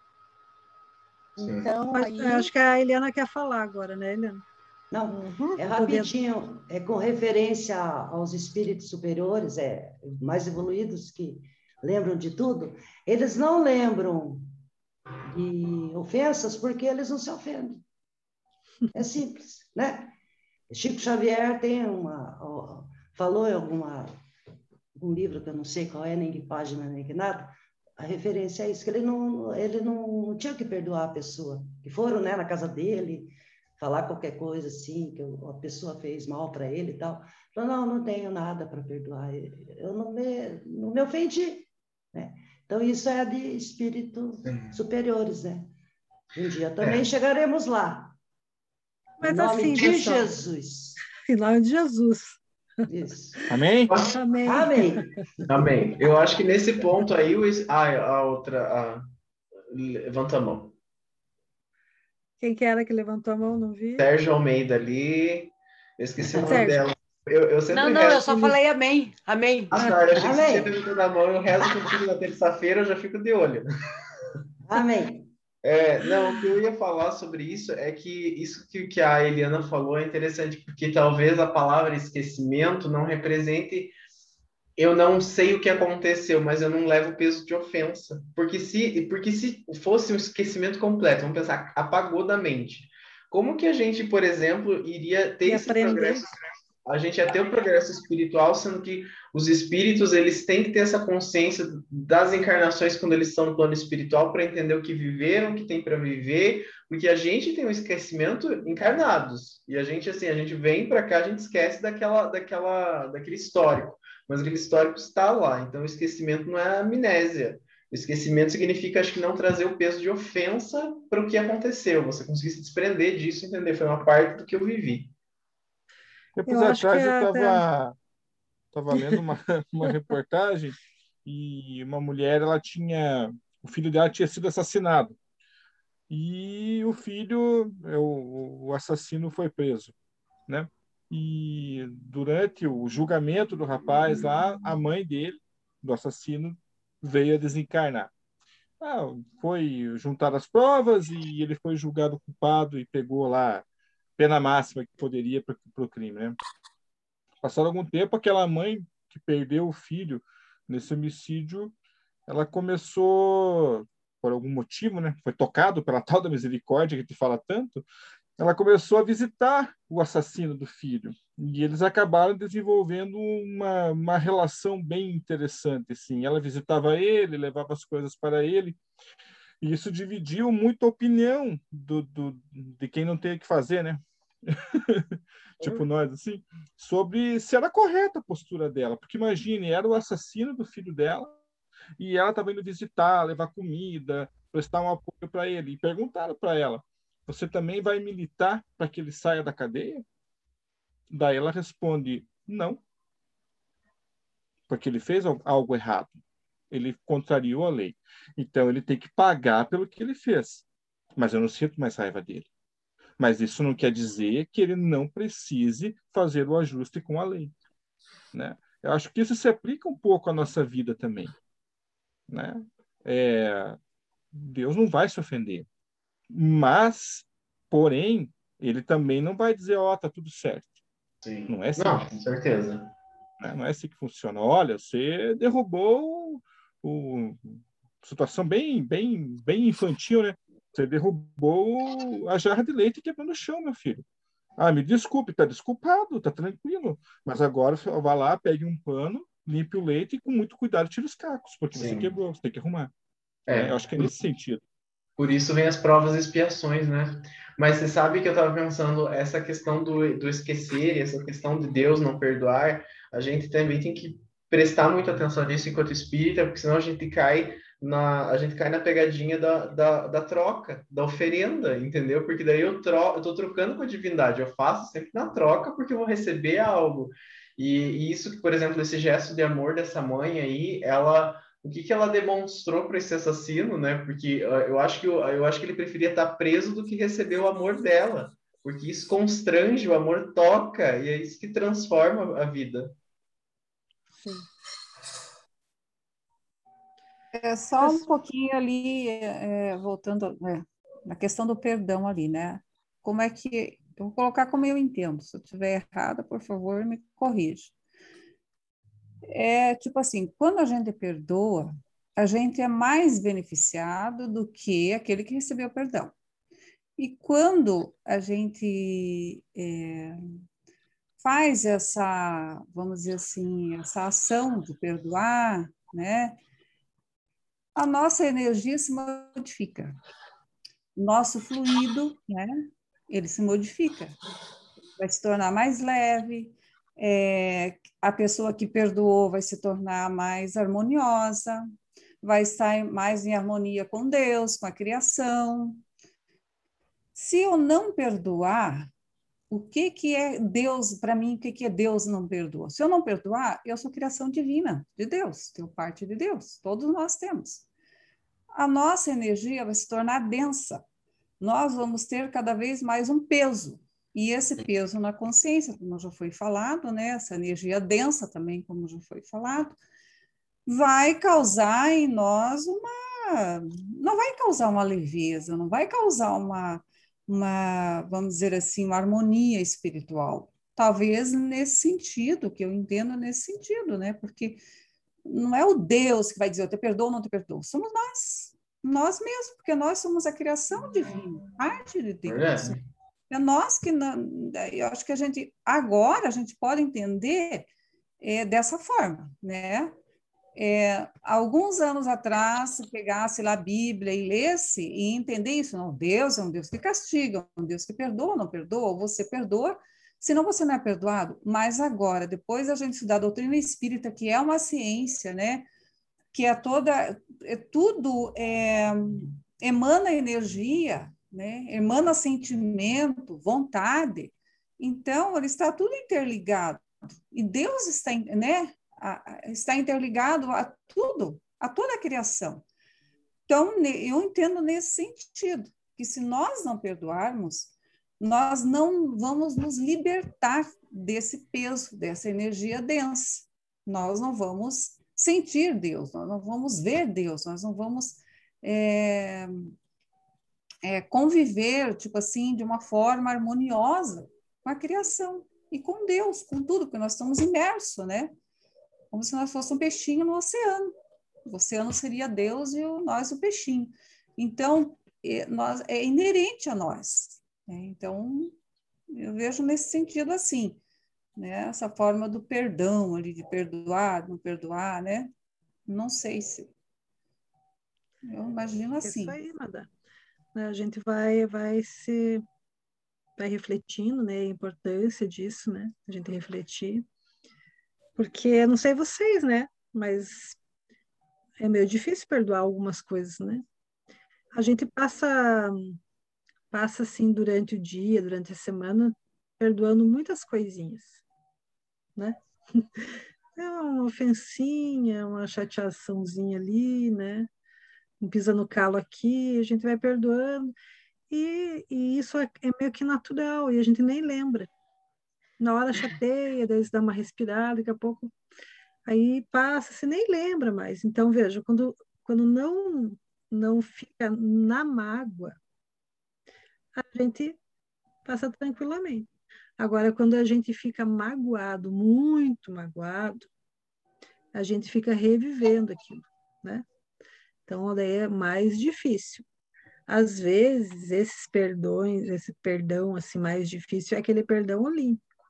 Sim. Então, aí. eu Acho que a Eliana quer falar agora, né, Eliana? Não, Uhum. é rapidinho, é com referência aos espíritos superiores, é mais evoluídos que lembram de tudo. Eles não lembram de ofensas porque eles não se ofendem. É simples, né? Chico Xavier tem uma falou em alguma um livro que eu não sei qual é, nem que página nem que nada. A referência é isso que ele não ele não tinha que perdoar a pessoa que foram, né, na casa dele falar qualquer coisa assim, que a pessoa fez mal para ele e tal. Falou, não, não tenho nada para perdoar, eu não me, não me ofendi. Né? Então, isso é de espíritos Sim. superiores, né? Um dia também chegaremos lá. Mas em nome assim, de pessoal. Jesus. Em nome de Jesus. Isso. Amém? Amém. Amém. Amém. Eu acho que nesse ponto aí, o... ah, a outra. A... Levanta a mão. Quem que era que levantou a mão? Não vi. Sérgio Almeida ali. Eu esqueci o nome Sérgio. dela. Eu, eu sempre Não, não, rezo. eu só falei amém. Amém. Ah, tá, eu achei que você Amém. tinha levantado a mão. Eu rezo contigo na terça-feira, eu já fico de olho. Amém. É, não, o que eu ia falar sobre isso é que isso que, que a Eliana falou é interessante, porque talvez a palavra esquecimento não represente eu não sei o que aconteceu, mas eu não levo o peso de ofensa. Porque se, porque se fosse um esquecimento completo, vamos pensar, apagou da mente. Como que a gente, por exemplo, iria ter E esse aprender. progresso? A gente ia ter o progresso espiritual, sendo que os espíritos eles têm que ter essa consciência das encarnações quando eles estão no plano espiritual para entender o que viveram, o que tem para viver, porque a gente tem um esquecimento encarnados e a gente assim a gente vem para cá a gente esquece daquela daquela daquele histórico, mas aquele histórico está lá. Então o esquecimento não é amnésia. O esquecimento significa, acho que, não trazer o peso de ofensa para o que aconteceu. Você conseguir se desprender disso, entender? Foi uma parte do que eu vivi. Depois eu atrás eu estava tava lendo uma, uma reportagem e uma mulher, ela tinha... O filho dela tinha sido assassinado. E o filho, é, o, o assassino foi preso, né? E durante o julgamento do rapaz lá, a mãe dele, do assassino, veio a desencarnar. Ah, foi juntar as provas e ele foi julgado culpado e pegou lá pena máxima que poderia para o crime, né? Passado algum tempo, aquela mãe que perdeu o filho nesse homicídio, ela começou, por algum motivo, né? Foi tocado pela tal da misericórdia que te fala tanto, ela começou a visitar o assassino do filho e eles acabaram desenvolvendo uma, uma relação bem interessante assim. Ela visitava ele levava as coisas para ele e isso dividiu muito a opinião do, do de quem não tem o que fazer né? Tipo nós assim sobre se era correta a postura dela. Porque imagine era o assassino do filho dela e ela estava indo visitar levar comida prestar um apoio para ele e perguntaram para ela você também vai militar para que ele saia da cadeia? Daí ela responde: não. Porque ele fez algo errado. Ele contrariou a lei. Então ele tem que pagar pelo que ele fez. Mas eu não sinto mais raiva dele. Mas isso não quer dizer que ele não precise fazer o ajuste com a lei. Né? Eu acho que isso se aplica um pouco à nossa vida também. Né? É, Deus não vai se ofender. Mas, porém, ele também não vai dizer, ó, oh, tá tudo certo. Sim. Não é assim. Não, com certeza. Né? Não é assim que funciona. Olha, você derrubou o, situação bem, bem, bem infantil, né? Você derrubou a jarra de leite e quebrou no chão, meu filho. Ah, me desculpe, tá desculpado, tá tranquilo. Mas agora vá lá, pegue um pano, limpe o leite e com muito cuidado tire os cacos, porque Sim. você quebrou, você tem que arrumar. É. Eu acho que é nesse sentido. Por isso vem as provas e expiações, né? Mas você sabe que eu estava pensando, essa questão do, do esquecer, essa questão de Deus não perdoar, a gente também tem que prestar muita atenção nisso enquanto espírita, porque senão a gente cai na, a gente cai na pegadinha da, da, da troca, da oferenda, entendeu? Porque daí eu, tro, eu trocando com a divindade, eu faço sempre na troca porque eu vou receber algo. E, e isso, por exemplo, esse gesto de amor dessa mãe aí, ela o que, que ela demonstrou para esse assassino, né? Porque uh, eu acho que eu, eu acho que ele preferia estar preso do que receber o amor dela, porque isso constrange, o amor toca e é isso que transforma a vida. Sim. É só um pouquinho ali, é, voltando é, na questão do perdão ali, né? Como é que eu vou colocar como eu entendo. Se eu estiver errada, por favor, me corrija é tipo assim, quando a gente perdoa, a gente é mais beneficiado do que aquele que recebeu perdão. E quando a gente é, faz essa, vamos dizer assim, essa ação de perdoar, né, a nossa energia se modifica. Nosso fluido, né, ele se modifica. Vai se tornar mais leve, é, a pessoa que perdoou vai se tornar mais harmoniosa, vai estar mais em harmonia com Deus, com a criação. Se eu não perdoar, o que, que é Deus, para mim, o que, que é Deus não perdoa? Se eu não perdoar, eu sou criação divina de Deus, tenho parte de Deus, todos nós temos. A nossa energia vai se tornar densa, nós vamos ter cada vez mais um peso. E esse peso na consciência, como já foi falado, né, essa energia densa também, como já foi falado, vai causar em nós uma. Não vai causar uma leveza, não vai causar uma, uma vamos dizer assim, uma harmonia espiritual. Talvez nesse sentido, que eu entendo nesse sentido, né? Porque não é o Deus que vai dizer eu te perdoo ou não te perdoo, somos nós, nós mesmos, porque nós somos a criação divina, parte de Deus. É. É nós que, eu acho que a gente, agora, a gente pode entender é, dessa forma, né? É, alguns anos atrás, se pegasse lá a Bíblia e lesse e entender isso, não, Deus é um Deus que castiga, um Deus que perdoa, não perdoa, você perdoa, senão você não é perdoado. Mas agora, depois a gente estudar a doutrina espírita, que é uma ciência, né? que é toda, é tudo é, emana energia, né? emana sentimento, vontade. Então, ele está tudo interligado. E Deus está, né, está interligado a tudo, a toda a criação. Então, eu entendo nesse sentido, que se nós não perdoarmos, nós não vamos nos libertar desse peso, dessa energia densa. Nós não vamos sentir Deus, nós não vamos ver Deus, nós não vamos é, é, conviver, tipo assim, de uma forma harmoniosa com a criação e com Deus, com tudo, porque nós estamos imersos, né? Como se nós fôssemos um peixinho no oceano. O oceano seria Deus e o, nós o peixinho. Então, é, nós, é inerente a nós. Né? Então, eu vejo nesse sentido assim, né? Essa forma do perdão ali, de perdoar, não perdoar, né? Não sei se. Eu imagino assim. Isso aí, Madá. Né, a gente vai, vai se vai refletindo, né, a importância disso, né, a gente refletir, porque não sei vocês, né, mas é meio difícil perdoar algumas coisas, né? A gente passa passa assim durante o dia, durante a semana, perdoando muitas coisinhas, né? É uma ofensinha, uma chateaçãozinha ali, né? Pisa no calo aqui, a gente vai perdoando. E, e isso é, é meio que natural, e a gente nem lembra. Na hora chateia, daí você dá uma respirada, daqui a pouco aí passa, você nem lembra mais. Então, veja, quando, quando não, não fica na mágoa, a gente passa tranquilamente. Agora, quando a gente fica magoado, muito magoado, a gente fica revivendo aquilo, né? Então, daí é mais difícil. Às vezes, esses perdões, esse perdão assim mais difícil é aquele perdão olímpico,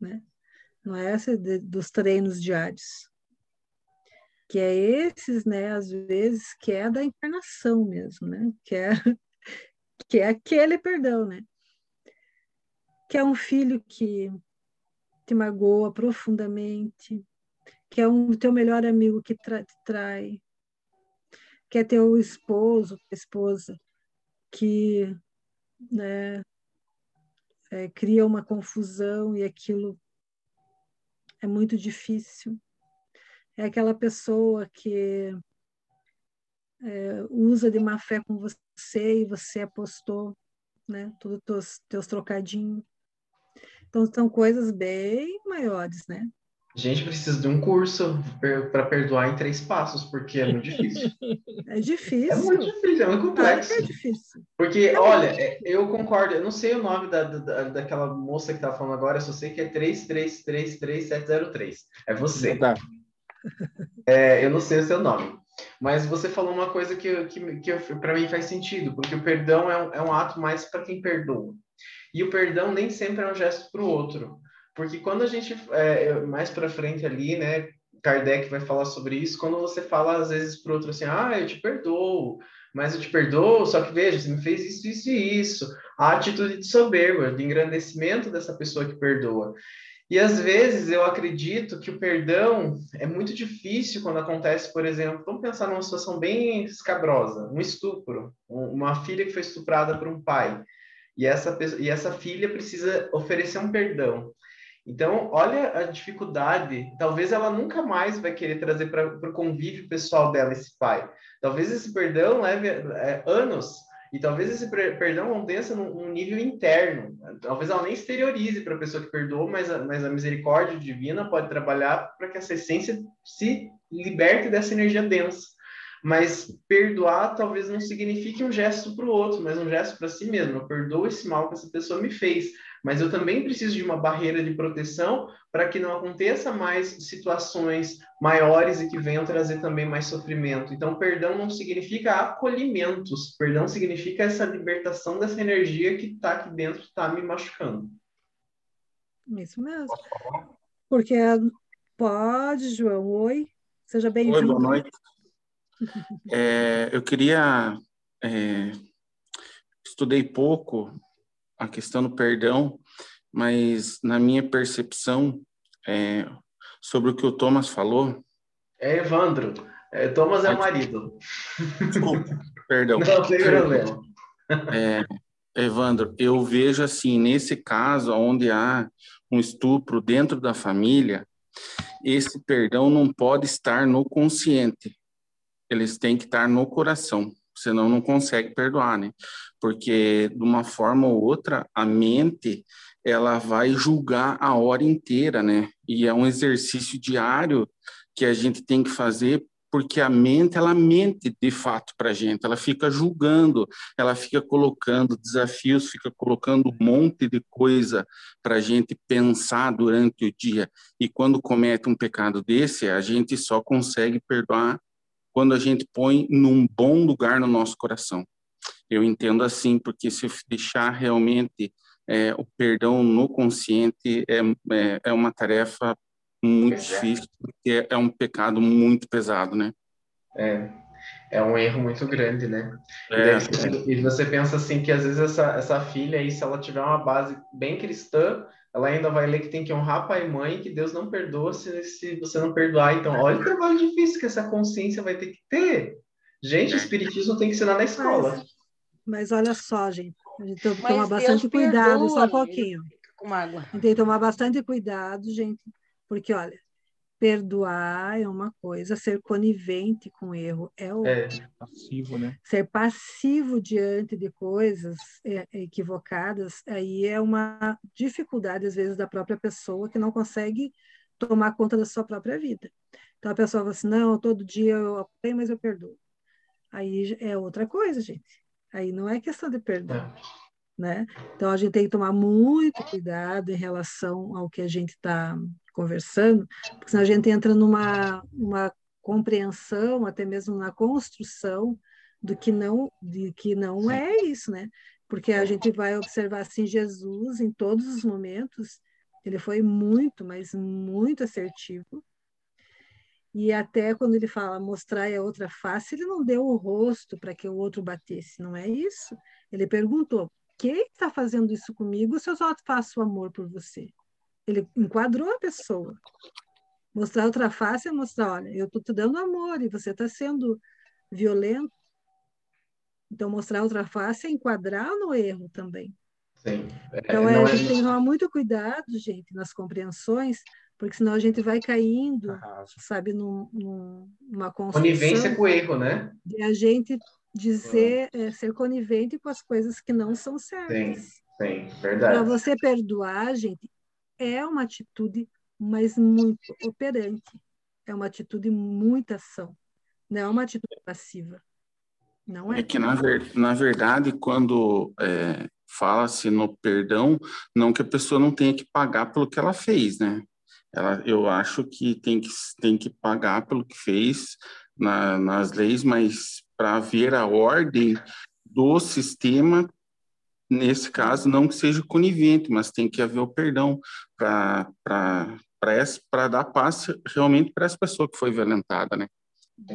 né? Não é esse de, dos treinos diários. Que é esses, né, às vezes, que é da encarnação mesmo, né? Que é que é aquele perdão, né? Que é um filho que te magoa profundamente, que é um teu melhor amigo que tra te trai, que é teu esposo, esposa, que né, é, cria uma confusão e aquilo é muito difícil. É aquela pessoa que é, usa de má fé com você e você apostou, né? Todos os teus trocadinhos. Então, são coisas bem maiores, né? A gente precisa de um curso para perdoar em três passos, porque é muito difícil. É difícil. É muito difícil, é muito complexo. Claro é difícil. Porque, é olha, é, eu concordo, eu não sei o nome da, da, daquela moça que estava falando agora, eu só sei que é 3333703. É você. Tá. É, eu não sei o seu nome. Mas você falou uma coisa que, que, que para mim faz sentido, porque o perdão é um, é um ato mais para quem perdoa. E o perdão nem sempre é um gesto para o outro. Porque quando a gente, é, mais para frente ali, né, Kardec vai falar sobre isso, quando você fala às vezes para outro assim, ah, eu te perdoo, mas eu te perdoo, só que veja, você me fez isso, isso e isso. A atitude de soberba, de engrandecimento dessa pessoa que perdoa. E às vezes eu acredito que o perdão é muito difícil quando acontece, por exemplo, vamos pensar numa situação bem escabrosa, um estupro, uma filha que foi estuprada por um pai, e essa, e essa filha precisa oferecer um perdão. Então, olha a dificuldade. Talvez ela nunca mais vai querer trazer para o convívio pessoal dela esse pai. Talvez esse perdão leve é, anos e talvez esse perdão aconteça num, nível interno. Talvez ela nem exteriorize para a pessoa que perdoou, mas a, mas a misericórdia divina pode trabalhar para que essa essência se liberte dessa energia densa. Mas perdoar talvez não signifique um gesto para o outro, mas um gesto para si mesmo. Eu perdoo esse mal que essa pessoa me fez mas eu também preciso de uma barreira de proteção para que não aconteça mais situações maiores e que venham trazer também mais sofrimento. Então, perdão não significa acolhimentos, perdão significa essa libertação dessa energia que está aqui dentro, está me machucando. Isso mesmo. Porque pode, João, oi, seja bem-vindo. Oi, boa noite. É, eu queria. É, estudei pouco a questão do perdão, mas na minha percepção é, sobre o que o Thomas falou. É Evandro. É, Thomas é o marido. Desculpa, perdão. Não tem problema. É, Evandro, eu vejo assim, nesse caso, onde há um estupro dentro da família, esse perdão não pode estar no consciente, eles têm que estar no coração, senão não consegue perdoar, né? Porque de uma forma ou outra, a mente ela vai julgar a hora inteira, né? E é um exercício diário que a gente tem que fazer porque a mente ela mente de fato para a gente, ela fica julgando, ela fica colocando desafios, fica colocando um monte de coisa para a gente pensar durante o dia. E quando comete um pecado desse, a gente só consegue perdoar quando a gente põe num bom lugar no nosso coração. Eu entendo assim, porque se deixar realmente é, o perdão no consciente é, é, é uma tarefa muito difícil, porque é um pecado muito pesado, né? É, é um erro muito grande, né? É, e, e você pensa assim que às vezes essa, essa filha aí, se ela tiver uma base bem cristã, ela ainda vai ler que tem que honrar pai e mãe, que Deus não perdoa se, se você não perdoar. Então, olha o trabalho difícil que essa consciência vai ter que ter. Gente, o espiritismo tem que ensinar na escola. Mas, mas olha só, gente, a gente tem que tomar bastante cuidado, só um pouquinho. Com água. A gente tem que tomar bastante cuidado, gente, porque, olha, perdoar é uma coisa, ser conivente com o erro é outra. É, passivo, né? Ser passivo diante de coisas é, equivocadas, aí é uma dificuldade, às vezes, da própria pessoa que não consegue tomar conta da sua própria vida. Então, a pessoa fala assim, não, todo dia eu apanho, mas eu perdoo. Aí é outra coisa, gente. Aí não é questão de perdão. É. Né? Então, a gente tem que tomar muito cuidado em relação ao que a gente está conversando, porque senão a gente entra numa uma compreensão, até mesmo na construção do que não, de que não é isso, né? Porque a gente vai observar assim Jesus em todos os momentos, ele foi muito, mas muito assertivo. E até quando ele fala mostrar a outra face, ele não deu o rosto para que o outro batesse, não é isso? Ele perguntou: quem está fazendo isso comigo se eu só faço amor por você? Ele enquadrou a pessoa. Mostrar outra face é mostrar, olha, eu estou te dando amor e você está sendo violento. Então, mostrar outra face é enquadrar no erro também. Sim. É, Então, é, não a é- gente tem que tomar muito cuidado, gente, nas compreensões, porque senão a gente vai caindo, Arraso. sabe, num, num- numa construção Conivência com o erro, né? de a gente dizer, é, ser conivente com as coisas que não são Sim, certas. sim, Para verdade. você perdoar, gente, é uma atitude, mas muito operante. É uma atitude muita ação. Não é uma atitude passiva. Não é. É que, na, ver- na verdade, quando é, fala-se no perdão, não que a pessoa não tenha que pagar pelo que ela fez, né? Ela, eu acho que tem que, tem que pagar pelo que fez na- nas leis, mas para ver a ordem do sistema, nesse caso, não que seja conivente, mas tem que haver o perdão para dar paz realmente para essa pessoa que foi violentada, né?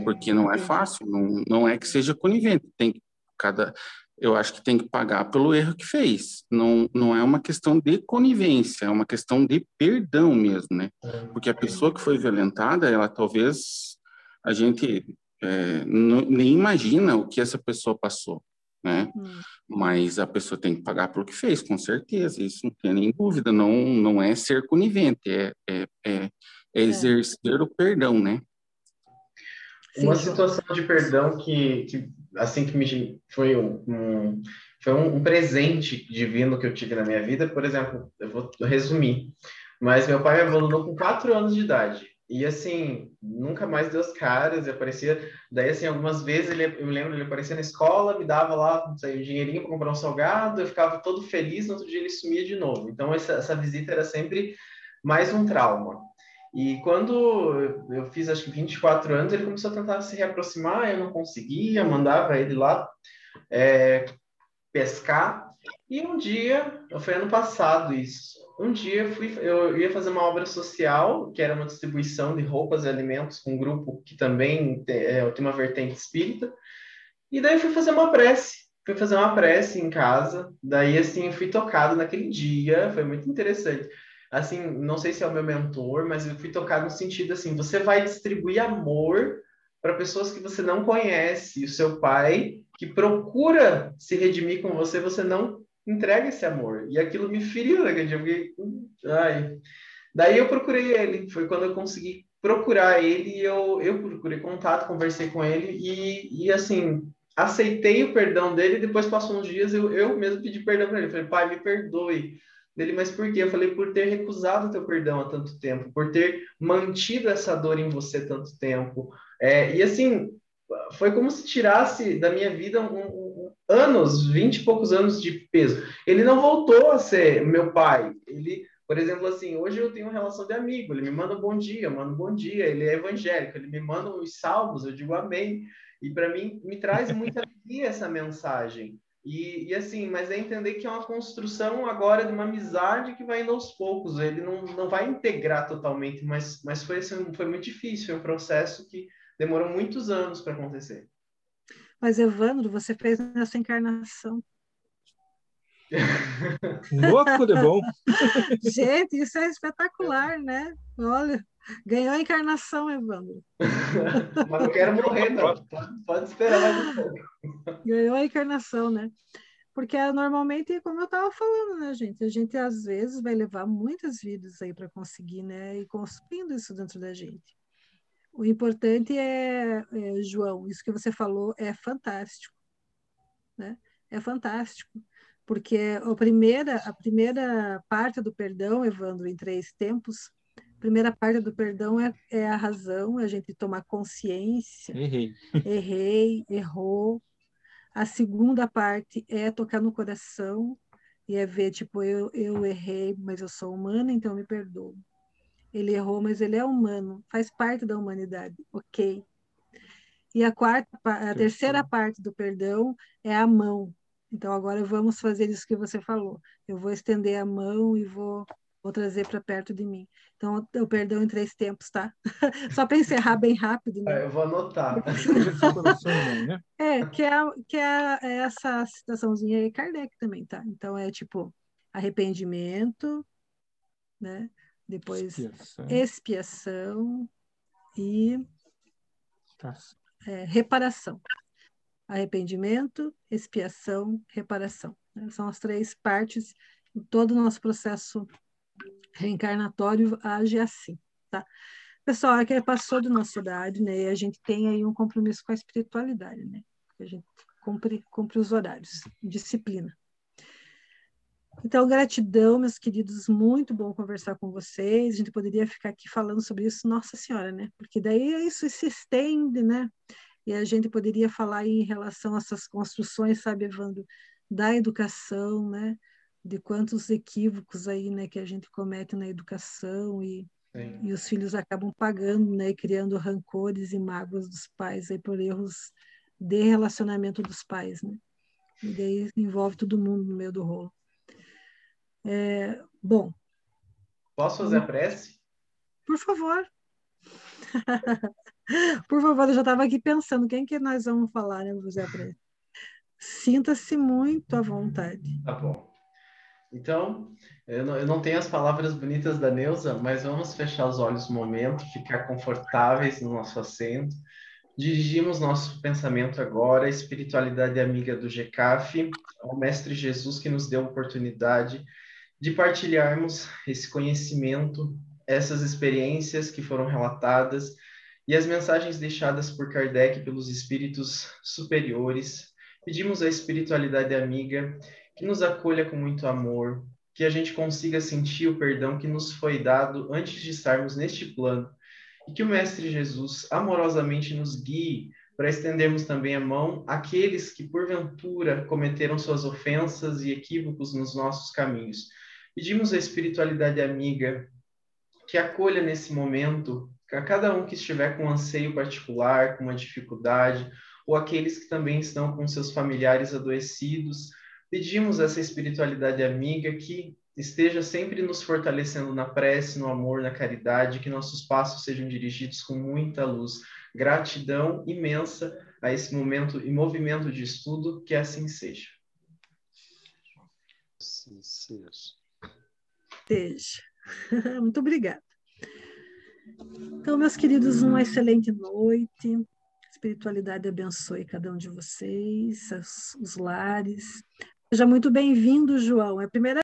porque não é fácil, não, não é que seja conivente, tem que cada eu acho que tem que pagar pelo erro que fez. Não, não é uma questão de conivência, é uma questão de perdão mesmo, né? Porque a pessoa que foi violentada, ela talvez a gente é, não- nem imagina o que essa pessoa passou, né? Hum. Mas a pessoa tem que pagar pelo que fez, com certeza. Isso não tem nem dúvida. Não, não é ser conivente, é, é, é, é exercer o perdão, né? Uma Sim, situação de perdão que, que assim que me foi um, um- foi um, um presente divino que eu tive na minha vida, por exemplo, eu vou resumir, mas meu pai me abandonou com quatro anos de idade e assim nunca mais deu as caras, e aparecia daí assim algumas vezes ele eu me lembro ele aparecia na escola, me dava lá sei, um dinheirinho para comprar um salgado, eu ficava todo feliz, no outro dia ele sumia de novo. Então essa, essa visita era sempre mais um trauma. E quando eu fiz acho que 24 anos, ele começou a tentar se reaproximar, eu não conseguia, mandava ele lá é, pescar. E um dia, foi ano passado isso, um dia eu, fui, eu ia fazer uma obra social, que era uma distribuição de roupas e alimentos com um grupo que também é, tem uma vertente espírita. E daí eu fui fazer uma prece, fui fazer uma prece em casa. Daí, assim, fui tocado naquele dia, foi muito interessante assim, não sei se é o meu mentor, mas eu fui tocado no sentido assim, você vai distribuir amor para pessoas que você não conhece. O seu pai, que procura se redimir com você, você não entrega esse amor. E aquilo me feriu naquele dia. Eu fiquei, hum, ai. Daí eu procurei ele. Foi quando eu consegui procurar ele eu, eu procurei contato, conversei com ele e, e assim, aceitei o perdão dele. Depois passou uns dias, eu, eu mesmo pedi perdão para ele. Falei, pai, me perdoe. Dele, mas por quê? Eu falei, por ter recusado teu perdão há tanto tempo, por ter mantido essa dor em você tanto tempo. É, e assim, foi como se tirasse da minha vida um, anos, vinte e poucos anos de peso. Ele não voltou a ser meu pai. Ele, por exemplo, assim, hoje eu tenho uma relação de amigo. Ele me manda um bom dia, manda um bom dia. Ele é evangélico, ele me manda os salmos, eu digo amém. E para mim, me traz muita alegria essa mensagem. E, e, assim, mas é entender que é uma construção agora de uma amizade que vai indo aos poucos. Ele não, não vai integrar totalmente, mas, mas foi, assim, foi muito difícil. Foi um processo que demorou muitos anos para acontecer. Mas, Evandro, você fez nessa encarnação. Louco de bom. Gente, isso é espetacular, né? Olha, ganhou a encarnação, Evandro. Mas eu quero morrer, não. Pode, pode esperar mais um pouco. Ganhou a encarnação, né? Porque é normalmente, como eu estava falando, né, gente? A gente às vezes vai levar muitas vidas aí para conseguir, né? E construindo isso dentro da gente. O importante é, é, João, isso que você falou é fantástico, né? É fantástico porque a primeira, a primeira parte do perdão, Evandro, em três tempos, a primeira parte do perdão é, é a razão, é a gente tomar consciência. Errei. Errei, errou. A segunda parte é tocar no coração e é ver, tipo, eu, eu errei, mas eu sou humana, então me perdoo. Ele errou, mas ele é humano, faz parte da humanidade, ok. E a quarta, a terceira parte do perdão é a mão, então, agora vamos fazer isso que você falou. Eu vou estender a mão e vou, vou trazer para perto de mim. Então, o perdão em três tempos, tá? Só para encerrar bem rápido. Né? É, eu vou anotar. Né? é, que é, que é, é essa citaçãozinha aí, Kardec também, tá? Então, é tipo arrependimento, né? Depois expiação, expiação e tá. é, reparação arrependimento, expiação, reparação. São as três partes. Todo o nosso processo reencarnatório age assim, tá? Pessoal, é que passou de nossa idade, né? E a gente tem aí um compromisso com a espiritualidade, né? A gente cumpre, cumpre os horários, disciplina. Então, gratidão, meus queridos, muito bom conversar com vocês. A gente poderia ficar aqui falando sobre isso, Nossa Senhora, né? Porque daí isso se estende, né? E a gente poderia falar em relação a essas construções, sabe, Evandro, da educação, né? De quantos equívocos aí, né, que a gente comete na educação e, e os filhos acabam pagando, né, criando rancores e mágoas dos pais aí por erros de relacionamento dos pais, né? E daí envolve todo mundo no meio do rolo. É, bom. Posso fazer a prece? Por favor. Por favor, eu já estava aqui pensando quem que nós vamos falar, né, José Preto? Sinta-se muito à vontade. Tá bom. Então, eu não, eu não, tenho as palavras bonitas da Neuza, mas vamos fechar os olhos um momento, ficar confortáveis no nosso assento. Dirigimos nosso pensamento agora à espiritualidade amiga do GECAF, ao Mestre Jesus que nos deu a oportunidade de partilharmos esse conhecimento, essas experiências que foram relatadas e as mensagens deixadas por Kardec pelos espíritos superiores. Pedimos à espiritualidade amiga que nos acolha com muito amor, que a gente consiga sentir o perdão que nos foi dado antes de estarmos neste plano e que o Mestre Jesus amorosamente nos guie para estendermos também a mão àqueles que porventura cometeram suas ofensas e equívocos nos nossos caminhos. Pedimos à espiritualidade amiga que acolha nesse momento a cada um que estiver com um anseio particular, com uma dificuldade, ou aqueles que também estão com seus familiares adoecidos, pedimos essa espiritualidade amiga que esteja sempre nos fortalecendo na prece, no amor, na caridade, que nossos passos sejam dirigidos com muita luz. Gratidão imensa a esse momento e movimento de estudo, que assim seja. Sim, seja. Seja. Muito obrigada. Então, meus queridos, uma excelente noite. espiritualidade abençoe cada um de vocês, os lares. Seja muito bem-vindo, João. É a primeira